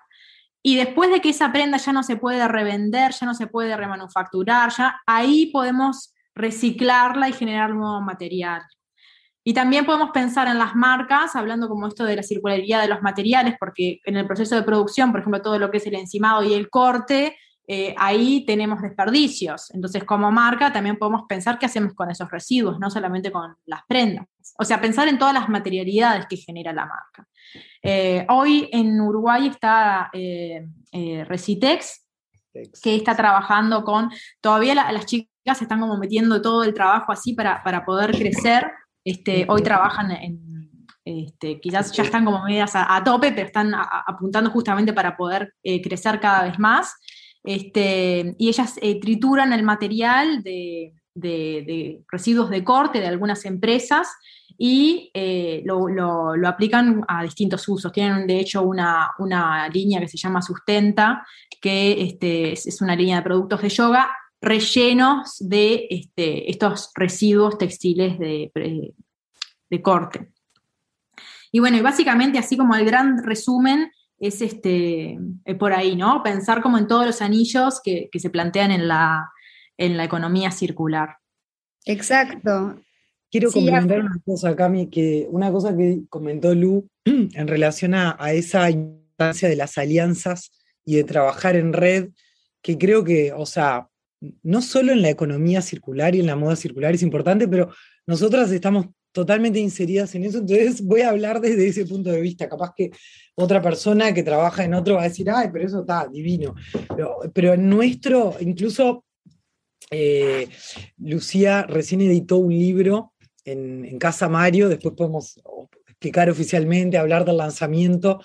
Y después de que esa prenda ya no se puede revender, ya no se puede remanufacturar, ya ahí podemos reciclarla y generar nuevo material. Y también podemos pensar en las marcas, hablando como esto de la circularidad de los materiales, porque en el proceso de producción, por ejemplo, todo lo que es el encimado y el corte, eh, ahí tenemos desperdicios. Entonces, como marca, también podemos pensar qué hacemos con esos residuos, no solamente con las prendas. O sea, pensar en todas las materialidades que genera la marca. Eh, hoy en Uruguay está eh, Recitex, que está trabajando con, todavía las chicas están como metiendo todo el trabajo así para, poder crecer. Este, hoy trabajan en, este, quizás ya están como medidas a, tope, pero están apuntando justamente para poder crecer cada vez más. Este, y ellas trituran el material de, de, residuos de corte de algunas empresas y eh, lo, aplican a distintos usos. Tienen de hecho una, línea que se llama Sustenta, que este, es, una línea de productos de yoga rellenos de este, estos residuos textiles de, corte. Y bueno, y básicamente así como el gran resumen es este, eh, por ahí, ¿no? Pensar como en todos los anillos que, que se plantean en la, en la economía circular. Exacto. Quiero comentar una cosa, Cami, que una cosa que comentó Lu [CLEARS THROAT] en relación a, esa importancia de las alianzas y de trabajar en red, que creo que, o sea, no solo en la economía circular y en la moda circular es importante, pero nosotras estamos totalmente inseridas en eso, entonces [LAUGHS] voy a hablar desde ese punto de vista. Capaz que otra persona que trabaja en otro va a decir, ay, pero eso está divino. Pero, pero en nuestro, incluso eh, Lucía recién editó un libro en, Casa Mario, después podemos explicar oficialmente, hablar del lanzamiento,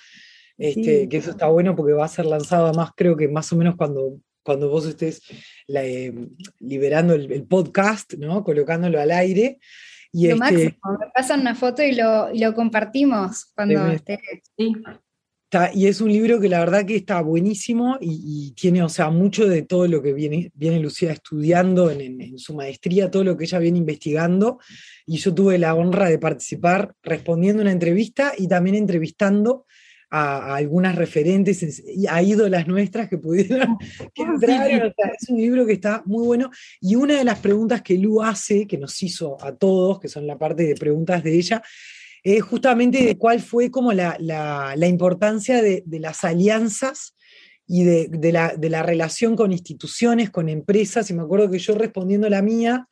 este, que eso está bueno porque va a ser lanzado además creo que más o menos cuando, cuando vos estés eh, liberando el, podcast, ¿no? colocándolo al aire. Y lo este, máximo, me pasan una foto y lo, compartimos cuando esté. y es un libro que la verdad que está buenísimo y, tiene, o sea, mucho de todo lo que viene, viene Lucía estudiando en, su maestría, todo lo que ella viene investigando. Y yo tuve la honra de participar respondiendo una entrevista y también entrevistando a, algunas referentes, a ídolas nuestras que pudieron [LAUGHS] entrar. es un libro que está muy bueno. Y una de las preguntas que Lu hace, que nos hizo a todos, que son la parte de preguntas de ella, es justamente de cuál fue como la, importancia de, las alianzas y de, la, relación con instituciones, con empresas, y me acuerdo que yo respondiendo la mía,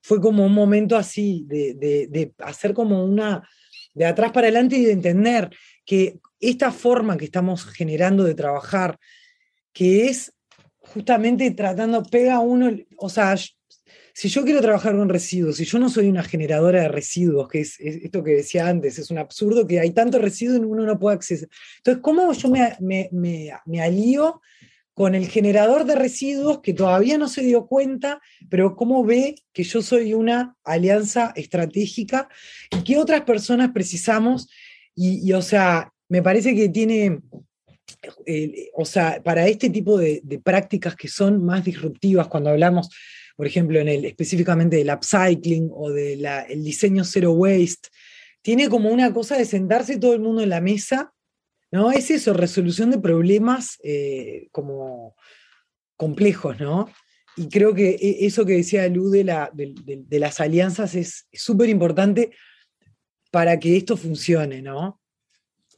fue como un momento así, de, hacer como una, de atrás para adelante y de entender que esta forma que estamos generando de trabajar, que es justamente tratando, pega uno, o sea, si yo quiero trabajar con residuos, si yo no soy una generadora de residuos, que es, esto que decía antes, es un absurdo que hay tanto residuo y uno no puede acceder. Entonces, ¿cómo yo me, me, me, alío con el generador de residuos que todavía no se dio cuenta, pero cómo ve que yo soy una alianza estratégica y qué otras personas precisamos. Y, o sea, me parece que tiene, eh, o sea, para este tipo de, prácticas que son más disruptivas, cuando hablamos, por ejemplo, específicamente del upcycling o del diseño zero waste, tiene como una cosa de sentarse todo el mundo en la mesa ¿no? Es eso, resolución de problemas eh, como complejos, ¿no? Y creo que e, eso que decía Lu de, de, las alianzas es súper importante para que esto funcione, ¿no?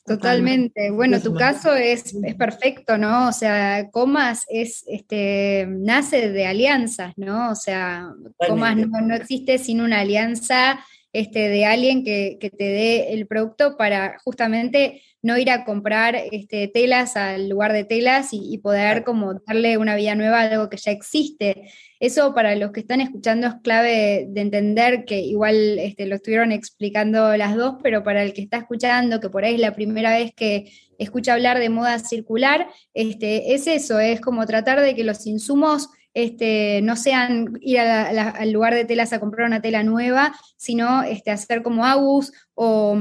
Totalmente. Bueno, tu caso es, perfecto, ¿no? O sea, Comas es, este, nace de alianzas, ¿no? O sea, Comas no, existe sin una alianza este, de alguien que, que, te dé el producto para justamente no ir a comprar este, telas al lugar de telas y, poder como darle una vida nueva a algo que ya existe. Eso para los que están escuchando es clave de entender que igual este, lo estuvieron explicando las dos, pero para el que está escuchando, que por ahí es la primera vez que escucha hablar de moda circular, este, es eso, es como tratar de que los insumos este, no sean ir al lugar de telas a comprar una tela nueva, sino este, hacer como Agus o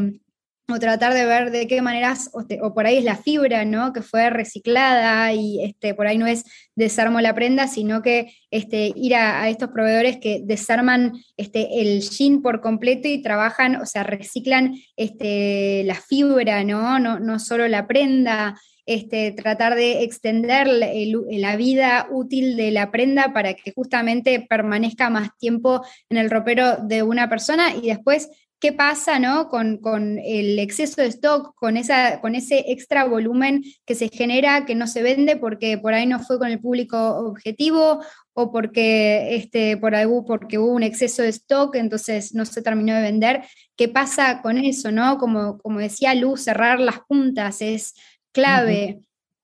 o tratar de ver de qué maneras, o, por ahí es la fibra, ¿no? Que fue reciclada y este, por ahí no es desarmo la prenda, sino que este, ir a, estos proveedores que desarman este, el jean por completo y trabajan, o sea, reciclan este, la fibra, ¿no? No, no solo la prenda. Este, tratar de extender la vida útil de la prenda para que justamente permanezca más tiempo en el ropero de una persona y después qué pasa ¿no? con, el exceso de stock, con, esa, con ese extra volumen que se genera, que no se vende porque por ahí no fue con el público objetivo o porque, este, por algo, porque hubo un exceso de stock, entonces no se terminó de vender. ¿Qué pasa con eso? ¿no? Como, como decía Luz, cerrar las puntas es clave.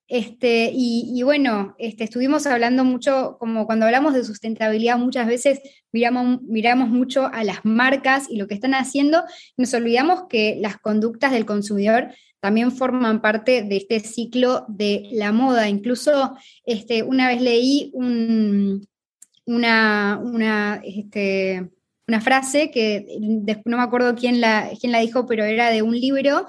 Este, y, bueno, este, estuvimos hablando mucho, como cuando hablamos de sustentabilidad, muchas veces miramos, mucho a las marcas y lo que están haciendo, nos olvidamos que las conductas del consumidor también forman parte de este ciclo de la moda. Incluso este, una vez leí este, una frase que no me acuerdo quién la dijo, pero era de un libro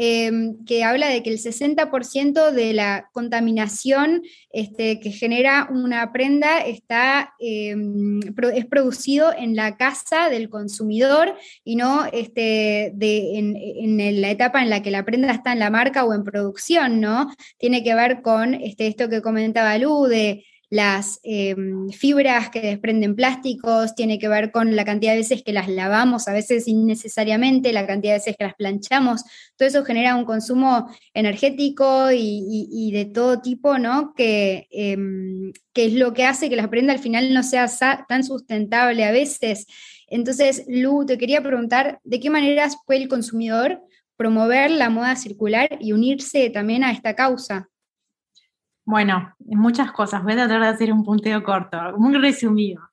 Em, que habla de que el 60% de la contaminación este, que genera una prenda está, em, es producido en la casa del consumidor y no este, de, en, la etapa en la que la prenda está en la marca o en producción, ¿no? Tiene que ver con este, esto que comentaba Lu, de las em, fibras que desprenden plásticos, tiene que ver con la cantidad de veces que las lavamos, a veces innecesariamente, la cantidad de veces que las planchamos. Todo eso genera un consumo energético y, de todo tipo, ¿no? Em, que, es lo que hace que la prenda al final no sea tan sustentable a veces. Entonces, Lu, te quería preguntar, ¿de qué maneras puede el consumidor promover la moda circular y unirse también a esta causa? Bueno, muchas cosas. Voy a tratar de hacer un punteo corto, muy resumido.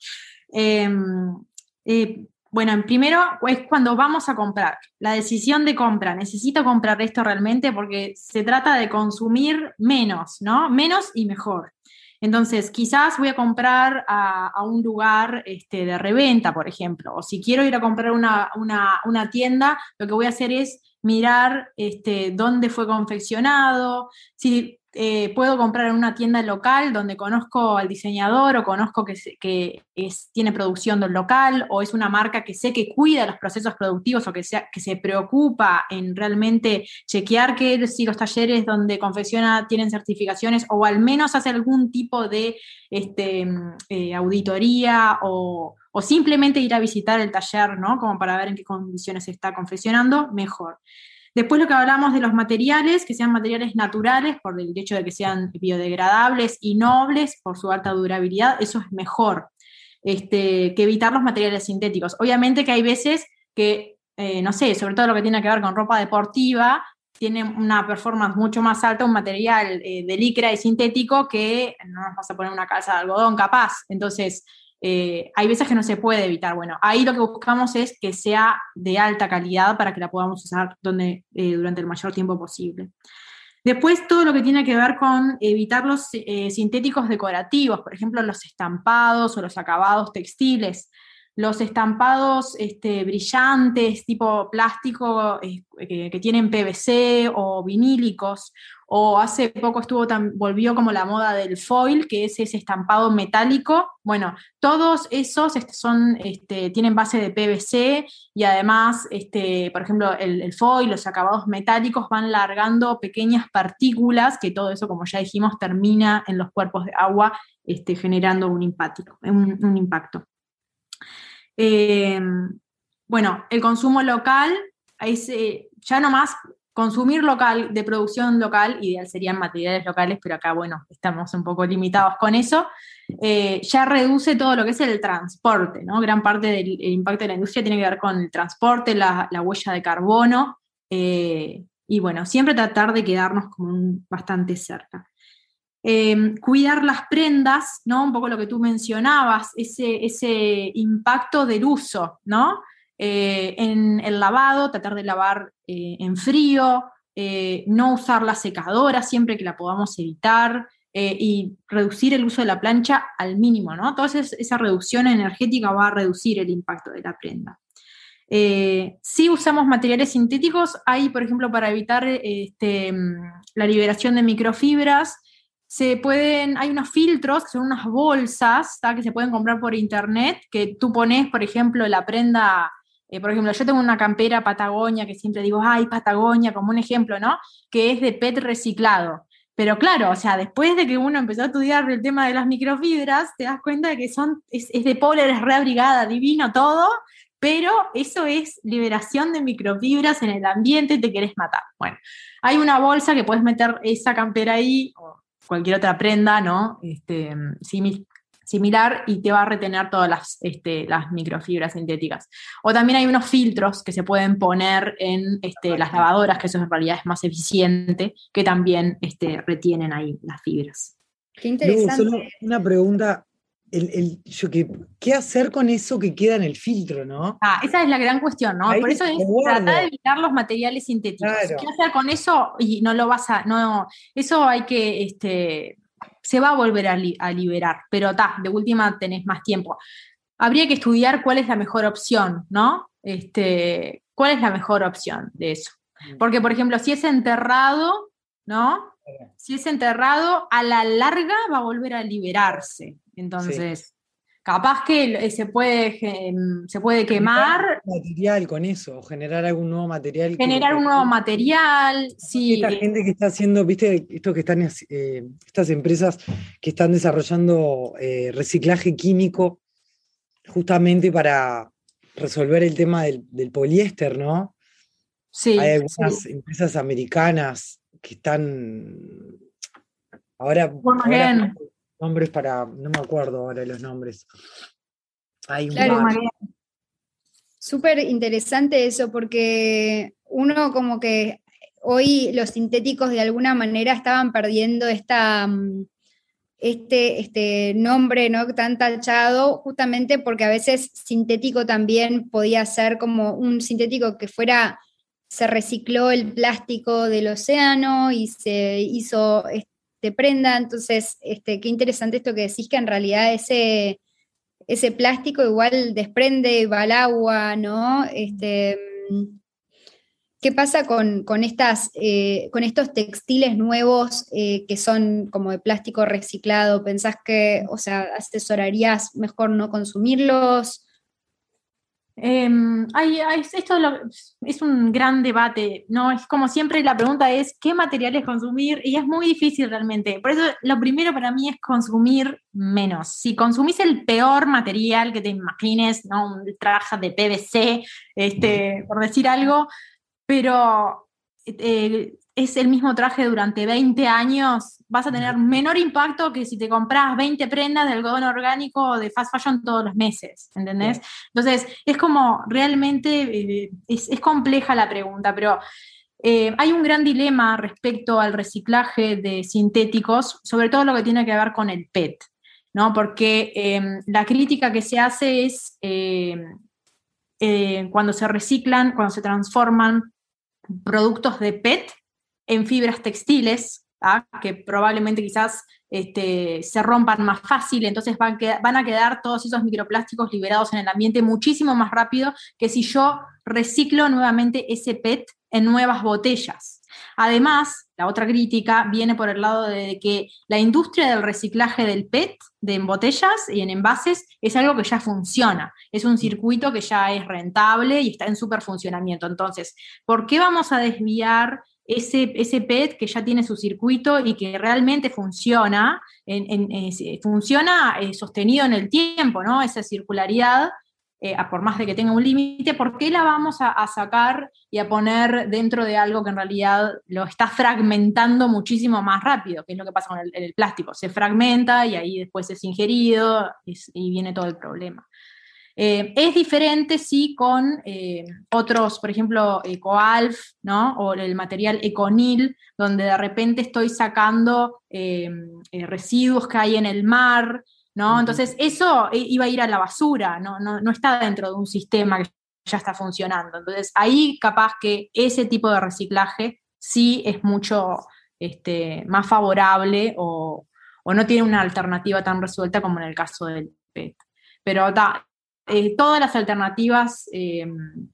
Em, eh, bueno, primero es cuando vamos a comprar. La decisión de compra. Necesito comprar esto realmente porque se trata de consumir menos, ¿no? Menos y mejor. Entonces, quizás voy a comprar a, un lugar este, de reventa, por ejemplo, o si quiero ir a comprar una, una tienda, lo que voy a hacer es mirar este, dónde fue confeccionado, si eh, puedo comprar en una tienda local donde conozco al diseñador o conozco que, tiene producción del local o es una marca que sé que cuida los procesos productivos o que, se preocupa en realmente chequear que si los talleres donde confecciona tienen certificaciones o al menos hace algún tipo de este, eh, auditoría o, o simplemente ir a visitar el taller, ¿no? Como para ver en qué condiciones se está confeccionando, mejor. Después lo que hablamos de los materiales, que sean materiales naturales por el hecho de que sean biodegradables y nobles por su alta durabilidad, eso es mejor este, que evitar los materiales sintéticos. Obviamente que hay veces que, eh, no sé, sobre todo lo que tiene que ver con ropa deportiva, tiene una performance mucho más alta un material eh, de licra y sintético que no nos vas a poner una calza de algodón capaz. Entonces, eh, hay veces que no se puede evitar. Bueno, ahí lo que buscamos es que sea de alta calidad para que la podamos usar eh, durante el mayor tiempo posible. Después, todo lo que tiene que ver con evitar los sintéticos decorativos, por ejemplo, los estampados o los acabados textiles los estampados este, brillantes tipo plástico eh, que, tienen PVC o vinílicos, o hace poco estuvo volvió como la moda del foil, que es ese estampado metálico. Bueno, todos esos son, este, tienen base de PVC y además, este, por ejemplo, el, el, foil, los acabados metálicos van largando pequeñas partículas, que todo eso, como ya dijimos, termina en los cuerpos de agua este, generando un, un impacto. Eh, bueno, el consumo local, ya nomás consumir local, de producción local, ideal serían materiales locales, pero acá, bueno, estamos un poco limitados con eso, eh, ya reduce todo lo que es el transporte, ¿no? Gran parte del impacto de la industria tiene que ver con el transporte, la, huella de carbono, eh, y bueno, siempre tratar de quedarnos como bastante cerca. Em, cuidar las prendas, ¿no? Un poco lo que tú mencionabas, ese, ese impacto del uso, ¿no? Eh, en el lavado, tratar de lavar eh, en frío, eh, no usar la secadora siempre que la podamos evitar y reducir el uso de la plancha al mínimo, ¿no? Entonces esa reducción energética va a reducir el impacto de la prenda. si usamos materiales sintéticos, hay, por ejemplo, para evitar este, la liberación de microfibras, se pueden, hay unos filtros que son unas bolsas que se pueden comprar por internet, que tú pones, por ejemplo, la prenda, eh, por ejemplo, yo tengo una campera Patagonia que siempre digo, ay, Patagonia, como un ejemplo, ¿no? Que es de PET reciclado. Pero claro, o sea, después de que uno empezó a estudiar el tema de las microfibras, te das cuenta de que son, es, de polar, es reabrigada, divino todo, pero eso es liberación de microfibras en el ambiente, te querés matar. Bueno, hay una bolsa que puedes meter esa campera ahí, cualquier otra prenda, ¿no? Este, similar y te va a retener todas las, este, las microfibras sintéticas. O también hay unos filtros que se pueden poner en este, las lavadoras, que eso en realidad es más eficiente, que también este, retienen ahí las fibras. Qué interesante. una pregunta el, yo, ¿qué, ¿qué, hacer con eso que queda en el filtro, no? Ah, esa es la gran cuestión, ¿no? Por eso es tratar de evitar los materiales sintéticos. ¿Qué hacer con eso? Y no lo vas a, no, eso hay que, este, se va a volver a, liberar, pero ta, de última tenés más tiempo. Habría que estudiar cuál es la mejor opción, ¿no? Este, ¿cuál es la mejor opción de eso? Mm. Porque, por ejemplo, si es enterrado, ¿no? Si es enterrado, a la larga va a volver a liberarse. Entonces, capaz que se puede, em, se puede quemar. Material con eso, generar algún nuevo material. Generar un nuevo material, sí. Esta gente que está haciendo, viste, esto que están, eh, estas empresas que están desarrollando eh, reciclaje químico justamente para resolver el tema del, poliéster, ¿no? Sí. Hay algunas empresas americanas que están ahora, nombres para, no me acuerdo ahora los nombres. Hay claro, Súper interesante eso, porque uno como que hoy los sintéticos de alguna manera estaban perdiendo esta, mm, este, este nombre ¿no? tan tachado, justamente porque a veces sintético también podía ser como un sintético que fuera, se recicló el plástico del océano y se hizo prenda. Entonces, este, qué interesante esto que decís que en realidad ese, ese plástico igual desprende, va al agua, ¿no? Este, ¿Qué pasa con, estas, eh, con estos textiles nuevos eh, que son como de plástico reciclado? ¿Pensás que, o sea, asesorarías mejor no consumirlos? Em, esto es un gran debate, ¿no? Es como siempre la pregunta es qué materiales consumir y es muy difícil realmente. Por eso lo primero para mí es consumir menos. Si consumís el peor material que te imagines, ¿no? Un traje de PVC, este, por decir algo, pero eh, es el mismo traje durante 20 años, vas a tener menor impacto que si te compras 20 prendas de algodón orgánico de fast fashion todos los meses, ¿entendés? Entonces, es como realmente, eh, es, compleja la pregunta, pero eh, hay un gran dilema respecto al reciclaje de sintéticos, sobre todo lo que tiene que ver con el PET, ¿no? Porque em, la crítica que se hace es em, eh, cuando se reciclan, cuando se transforman productos de PET en fibras textiles, que probablemente quizás este, se rompan más fácil, entonces van, van, a quedar todos esos microplásticos liberados en el ambiente muchísimo más rápido que si yo reciclo nuevamente ese PET en nuevas botellas. Además, la otra crítica viene por el lado de que la industria del reciclaje del PET, de en botellas y en envases, es algo que ya funciona. Es un circuito que ya es rentable y está en súper funcionamiento. Entonces, ¿por qué vamos a desviar ese, ese, PET que ya tiene su circuito y que realmente funciona, funciona eh, sostenido en el tiempo, ¿no? Esa circularidad eh, por más de que tenga un límite, ¿por qué la vamos a, sacar y a poner dentro de algo que en realidad lo está fragmentando muchísimo más rápido, que es lo que pasa con el, plástico? Se fragmenta y ahí después es ingerido y, viene todo el problema. Eh, es diferente, sí, con eh, otros, por ejemplo, EcoAlf, ¿no? O el material Econil, donde de repente estoy sacando residuos que hay en el mar, ¿no? Entonces, eso iba a ir a la basura, no, no, está dentro de un sistema que ya está funcionando. Entonces, ahí capaz que ese tipo de reciclaje sí es mucho este, más favorable o, no tiene una alternativa tan resuelta como en el caso del PET. Pero eh, todas las alternativas em,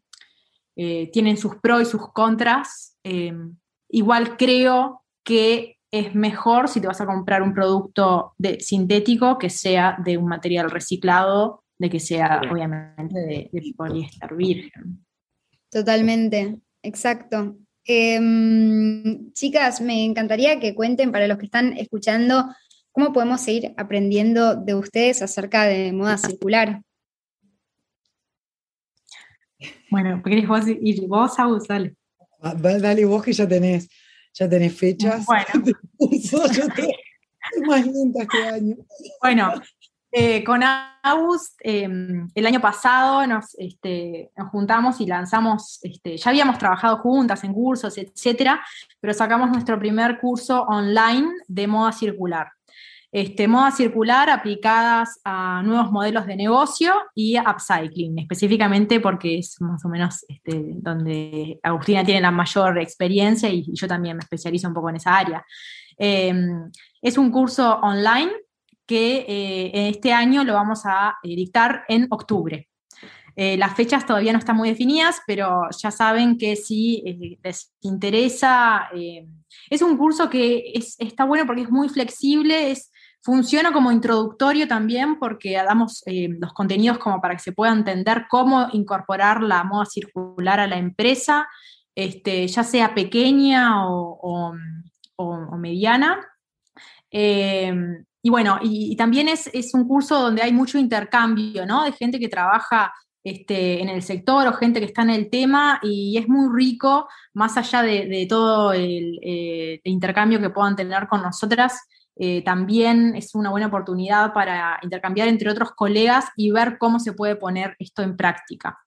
eh, tienen sus pros y sus contras. Igual creo que es mejor si te vas a comprar un producto de, sintético que sea de un material reciclado, de que sea obviamente de, poliéster virgen. Totalmente, exacto. Em, chicas, me encantaría que cuenten para los que están escuchando cómo podemos seguir aprendiendo de ustedes acerca de moda circular. Bueno, ¿querés vos ir vos, Agus? Dale. Ah, dale vos que ya tenés ya tenés fechas. Bueno. [LAUGHS] más este año. Bueno, eh, con August, em, el año pasado nos, este, nos, juntamos y lanzamos, este, ya habíamos trabajado juntas en cursos, etcétera, pero sacamos nuestro primer curso online de moda circular este, moda circular aplicadas a nuevos modelos de negocio y upcycling, específicamente porque es más o menos este, donde Agustina tiene la mayor experiencia y, yo también me especializo un poco en esa área. Em, es un curso online que eh, este año lo vamos a eh, dictar en octubre. Eh, las fechas todavía no están muy definidas, pero ya saben que si les interesa, es un curso que está bueno porque es muy flexible, es Funciona como introductorio también porque damos eh, los contenidos como para que se pueda entender cómo incorporar la moda circular a la empresa, este, ya sea pequeña o, mediana. Eh, y bueno, y, también es, un curso donde hay mucho intercambio, ¿no? De gente que trabaja este, en el sector o gente que está en el tema y es muy rico, más allá de, todo el, eh, el, intercambio que puedan tener con nosotras, eh, también es una buena oportunidad para intercambiar entre otros colegas y ver cómo se puede poner esto en práctica.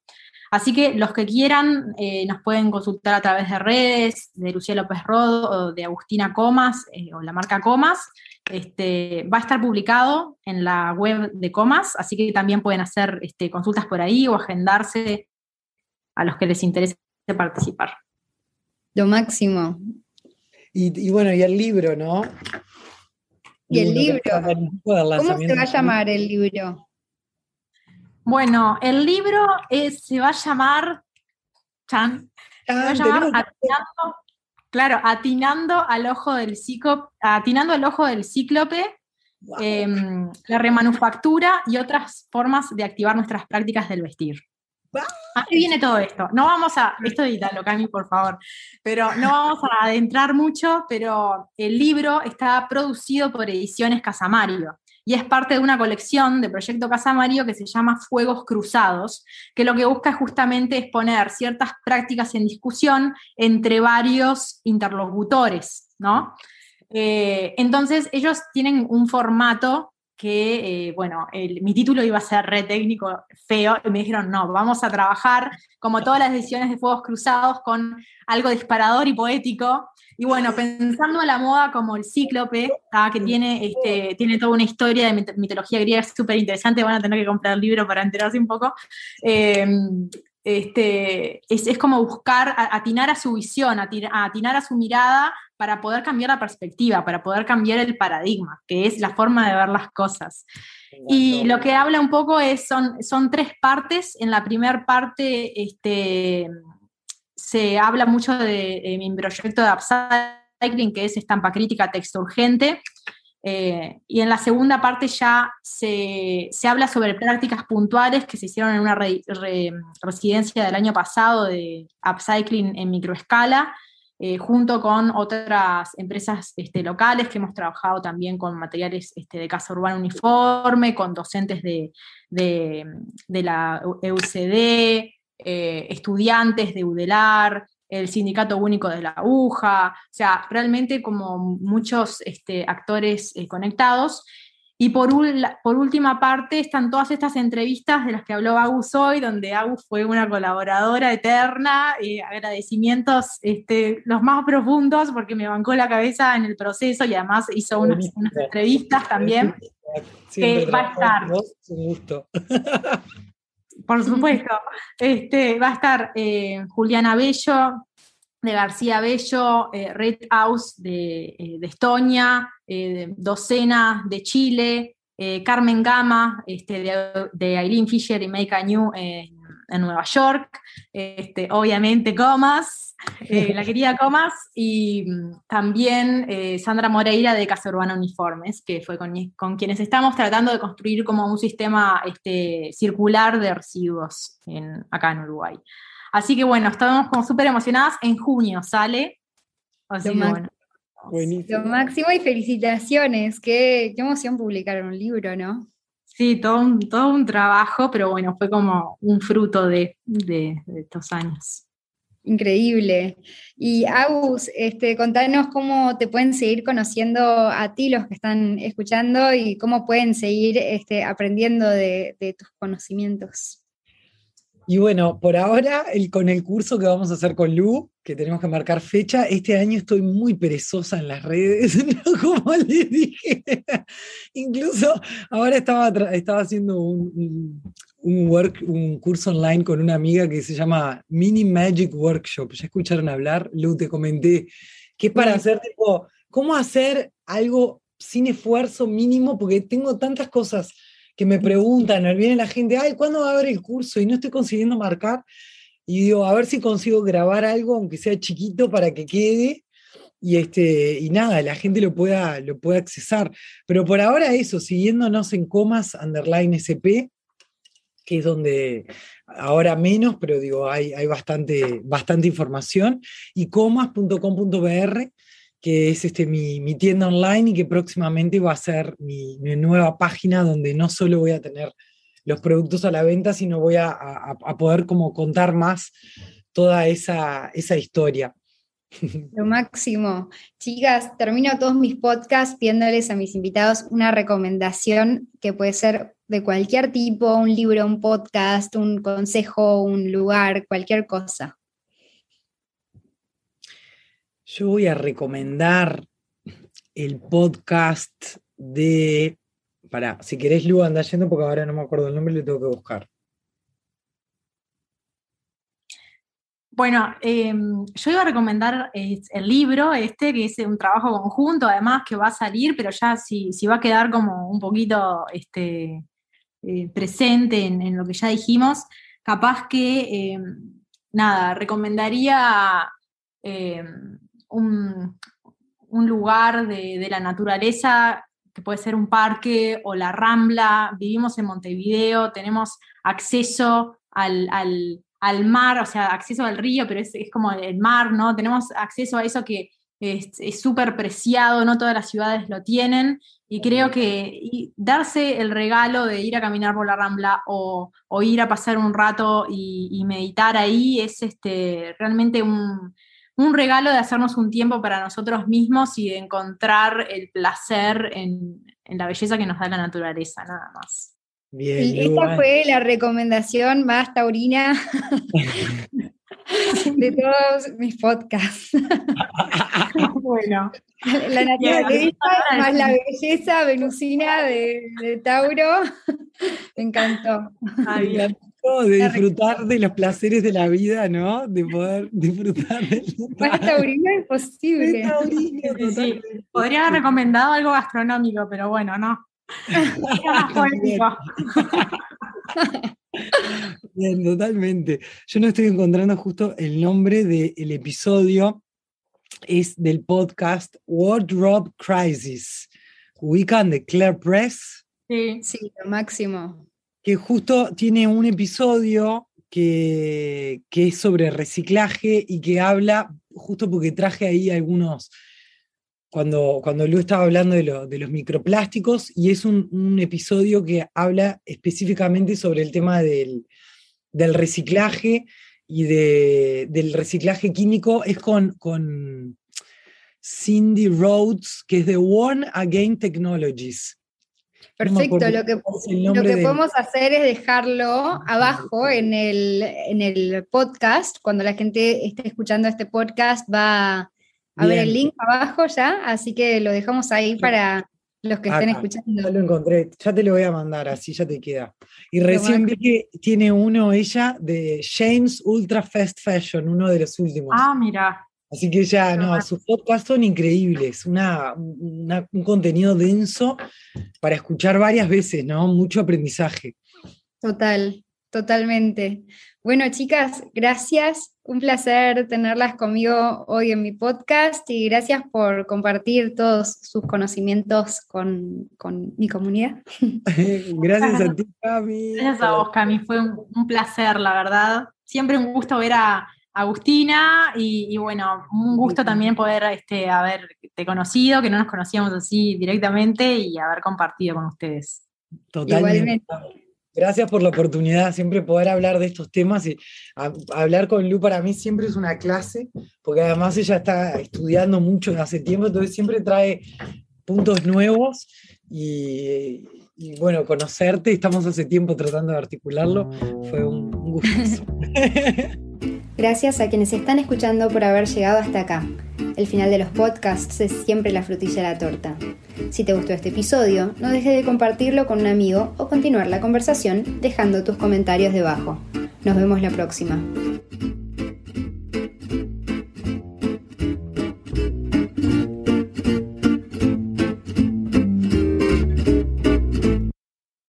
Así que los que quieran eh, nos pueden consultar a través de redes de Lucía López Rodo o de Agustina Comas eh, o la marca Comas. Este, va a estar publicado en la web de Comas, así que también pueden hacer este, consultas por ahí o agendarse a los que les interese participar. Lo máximo. Y, y bueno, y el libro, ¿no? ¿Y el libro? ¿Cómo se va a llamar el libro? Bueno, el libro se va a llamar, Chan, se va a llamar atinando, claro, atinando al ojo del cíclope, atinando al ojo del cíclope, em, la remanufactura y otras formas de activar nuestras prácticas del vestir. Aquí viene todo esto. No vamos a, esto edítalo, Cami, por favor, pero no vamos a adentrar mucho, pero el libro está producido por Ediciones Casamario y es parte de una colección de Proyecto Casamario que se llama Fuegos Cruzados, que lo que busca justamente es poner ciertas prácticas en discusión entre varios interlocutores, ¿no? Eh, entonces ellos tienen un formato que, eh, bueno, mi título iba a ser re técnico, feo, y me dijeron, no, vamos a trabajar, como todas las ediciones de Fuegos Cruzados, con algo disparador y poético. Y bueno, pensando a la moda como el cíclope, que tiene, este, tiene toda una historia de mitología griega súper interesante, van a tener que comprar el libro para enterarse un poco. Em, este, es, como buscar, atinar a su visión, atinar a su mirada para poder cambiar la perspectiva, para poder cambiar el paradigma, que es la forma de ver las cosas. Y lo que habla un poco es, son, son tres partes. En la primera parte este, se habla mucho de, mi proyecto de upcycling, que es estampa crítica, texto urgente. Eh, y en la segunda parte ya se, habla sobre prácticas puntuales que se hicieron en una residencia del año pasado de upcycling en microescala, eh, junto con otras empresas este, locales que hemos trabajado también con materiales este, de casa urbana uniforme, con docentes de, la EUCD, eh, estudiantes de UDELAR, el Sindicato Único de la Aguja, o sea, realmente como muchos este, actores eh, conectados. Y por, por, última parte están todas estas entrevistas de las que habló Agus hoy, donde Agus fue una colaboradora eterna, y agradecimientos este, los más profundos porque me bancó la cabeza en el proceso y además hizo unas, entrevistas también. que va a estar. [LAUGHS] Por supuesto. Este, va a estar eh, Juliana Bello, de García Bello, eh, Red House de, eh, Estonia, eh, Docena de Chile, Carmen Gama este, de, Aileen Fisher y Make a New en Nueva York, este, obviamente Comas, la [LAUGHS] querida Comas, y mm, también Sandra Moreira de Casa Urbana Uniformes, que fue con, quienes estamos tratando de construir como un sistema este, circular de residuos acá en Uruguay. Así que bueno, estamos como súper emocionadas. En junio sale. Así lo, bueno. Lo máximo y felicitaciones. Qué, emoción publicar un libro, ¿no? Sí, todo un, todo un trabajo, pero bueno, fue como un fruto de, estos años. Increíble. Y Agus, este, contanos cómo te pueden seguir conociendo a ti los que están escuchando y cómo pueden seguir este, aprendiendo de, de tus conocimientos. Y bueno, por ahora, el, con el curso que vamos a hacer con Lu, que tenemos que marcar fecha, este año estoy muy perezosa en las redes, [LAUGHS] como les dije. Incluso ahora estaba, estaba haciendo un, un, work, un curso online con una amiga que se llama Mini Magic Workshop. ¿Ya escucharon hablar? Lu, te comenté, que es para hacer tipo, ¿cómo hacer algo sin esfuerzo mínimo? Porque tengo tantas cosas que me preguntan, viene la gente, ay, ¿cuándo va a haber el curso? Y no estoy consiguiendo marcar. Y digo, a ver si consigo grabar algo, aunque sea chiquito, para que quede. Y, este, y nada, la gente lo pueda, lo pueda accesar. Pero por ahora eso, siguiéndonos en comas, underline SP, que es donde ahora menos, pero digo, hay, hay bastante, bastante información, y comas.com.br, que es este, mi, tienda online y que próximamente va a ser mi, nueva página donde no solo voy a tener los productos a la venta, sino voy a, poder como contar más toda esa, esa historia. [LAUGHS] Lo máximo. Chicas, termino todos mis podcasts pidiéndoles a mis invitados una recomendación que puede ser de cualquier tipo, un libro, un podcast, un consejo, un lugar, cualquier cosa. Yo voy a recomendar el podcast de. Para, si querés, Lu, anda yendo porque ahora no me acuerdo el nombre y lo tengo que buscar. Bueno, em, yo iba a recomendar el libro este, que es un trabajo conjunto, además que va a salir, pero ya si, va a quedar como un poquito este, eh, presente en, lo que ya dijimos, capaz que, em, nada, recomendaría un, lugar de, la naturaleza, que puede ser un parque o la rambla, vivimos en Montevideo, tenemos acceso al, mar, o sea, acceso al río, pero es, como el mar, ¿no? Tenemos acceso a eso que es súper preciado, no todas las ciudades lo tienen, y creo que darse el regalo de ir a caminar por la rambla o, ir a pasar un rato y, y meditar ahí es este, realmente un, un regalo de hacernos un tiempo para nosotros mismos y de encontrar el placer en, en la belleza que nos da la naturaleza, nada más. Bien, Esta fue la recomendación más taurina [LAUGHS] de todos mis podcasts. [LAUGHS] bueno, la naturaleza más la belleza venusina de, Tauro. [LAUGHS] Me encantó. De disfrutar de los placeres de la vida, ¿no? De poder disfrutar de [LAUGHS] Más taurino es posible. Podría haber recomendado algo gastronómico, pero bueno, no. [LAUGHS] Bien, totalmente. Yo no estoy encontrando justo el nombre del episodio, es del podcast Wardrobe Crisis. ¿Ubican de Claire Press? Sí, sí, lo máximo. Que justo tiene un episodio que, que es sobre reciclaje y que habla, justo porque traje ahí algunos cuando, cuando estaba hablando de, los microplásticos y es un, episodio que habla específicamente sobre el tema del, reciclaje y del reciclaje químico, es con, con Cindy Rhodes, que es de One Again Technologies. Perfecto, lo que, lo que podemos hacer es dejarlo abajo en el, en el podcast. Cuando la gente esté escuchando este podcast va a ver el link abajo ya, así que lo dejamos ahí para los que estén escuchando. Ya lo encontré, ya te lo voy a mandar, así ya te queda. Y recién vi que tiene uno ella de James Ultra Fast Fashion, uno de los últimos. Ah, mira. Así que ya, no, sus podcasts son increíbles, una, un contenido denso para escuchar varias veces, ¿no? Mucho aprendizaje. Total, totalmente. Bueno, chicas, gracias un placer tenerlas conmigo hoy en mi podcast y gracias por compartir todos sus conocimientos con, mi comunidad. [LAUGHS] gracias a ti, Cami. Gracias a vos, Cami. Fue un, placer, la verdad. Siempre un gusto ver a Agustina y, bueno, un gusto también poder este, haberte conocido, que no nos conocíamos así directamente y haber compartido con ustedes. Totalmente. Gracias por la oportunidad, siempre poder hablar de estos temas y hablar con Lu para mí siempre es una clase, porque además ella está estudiando mucho hace tiempo, entonces siempre trae puntos nuevos y, bueno, conocerte, estamos hace tiempo tratando de articularlo, fue un, un gusto. [LAUGHS] Gracias a quienes están escuchando por haber llegado hasta acá. El final de los podcasts es siempre la frutilla de la torta. Si te gustó este episodio, no dejes de compartirlo con un amigo o continuar la conversación dejando tus comentarios debajo. Nos vemos la próxima.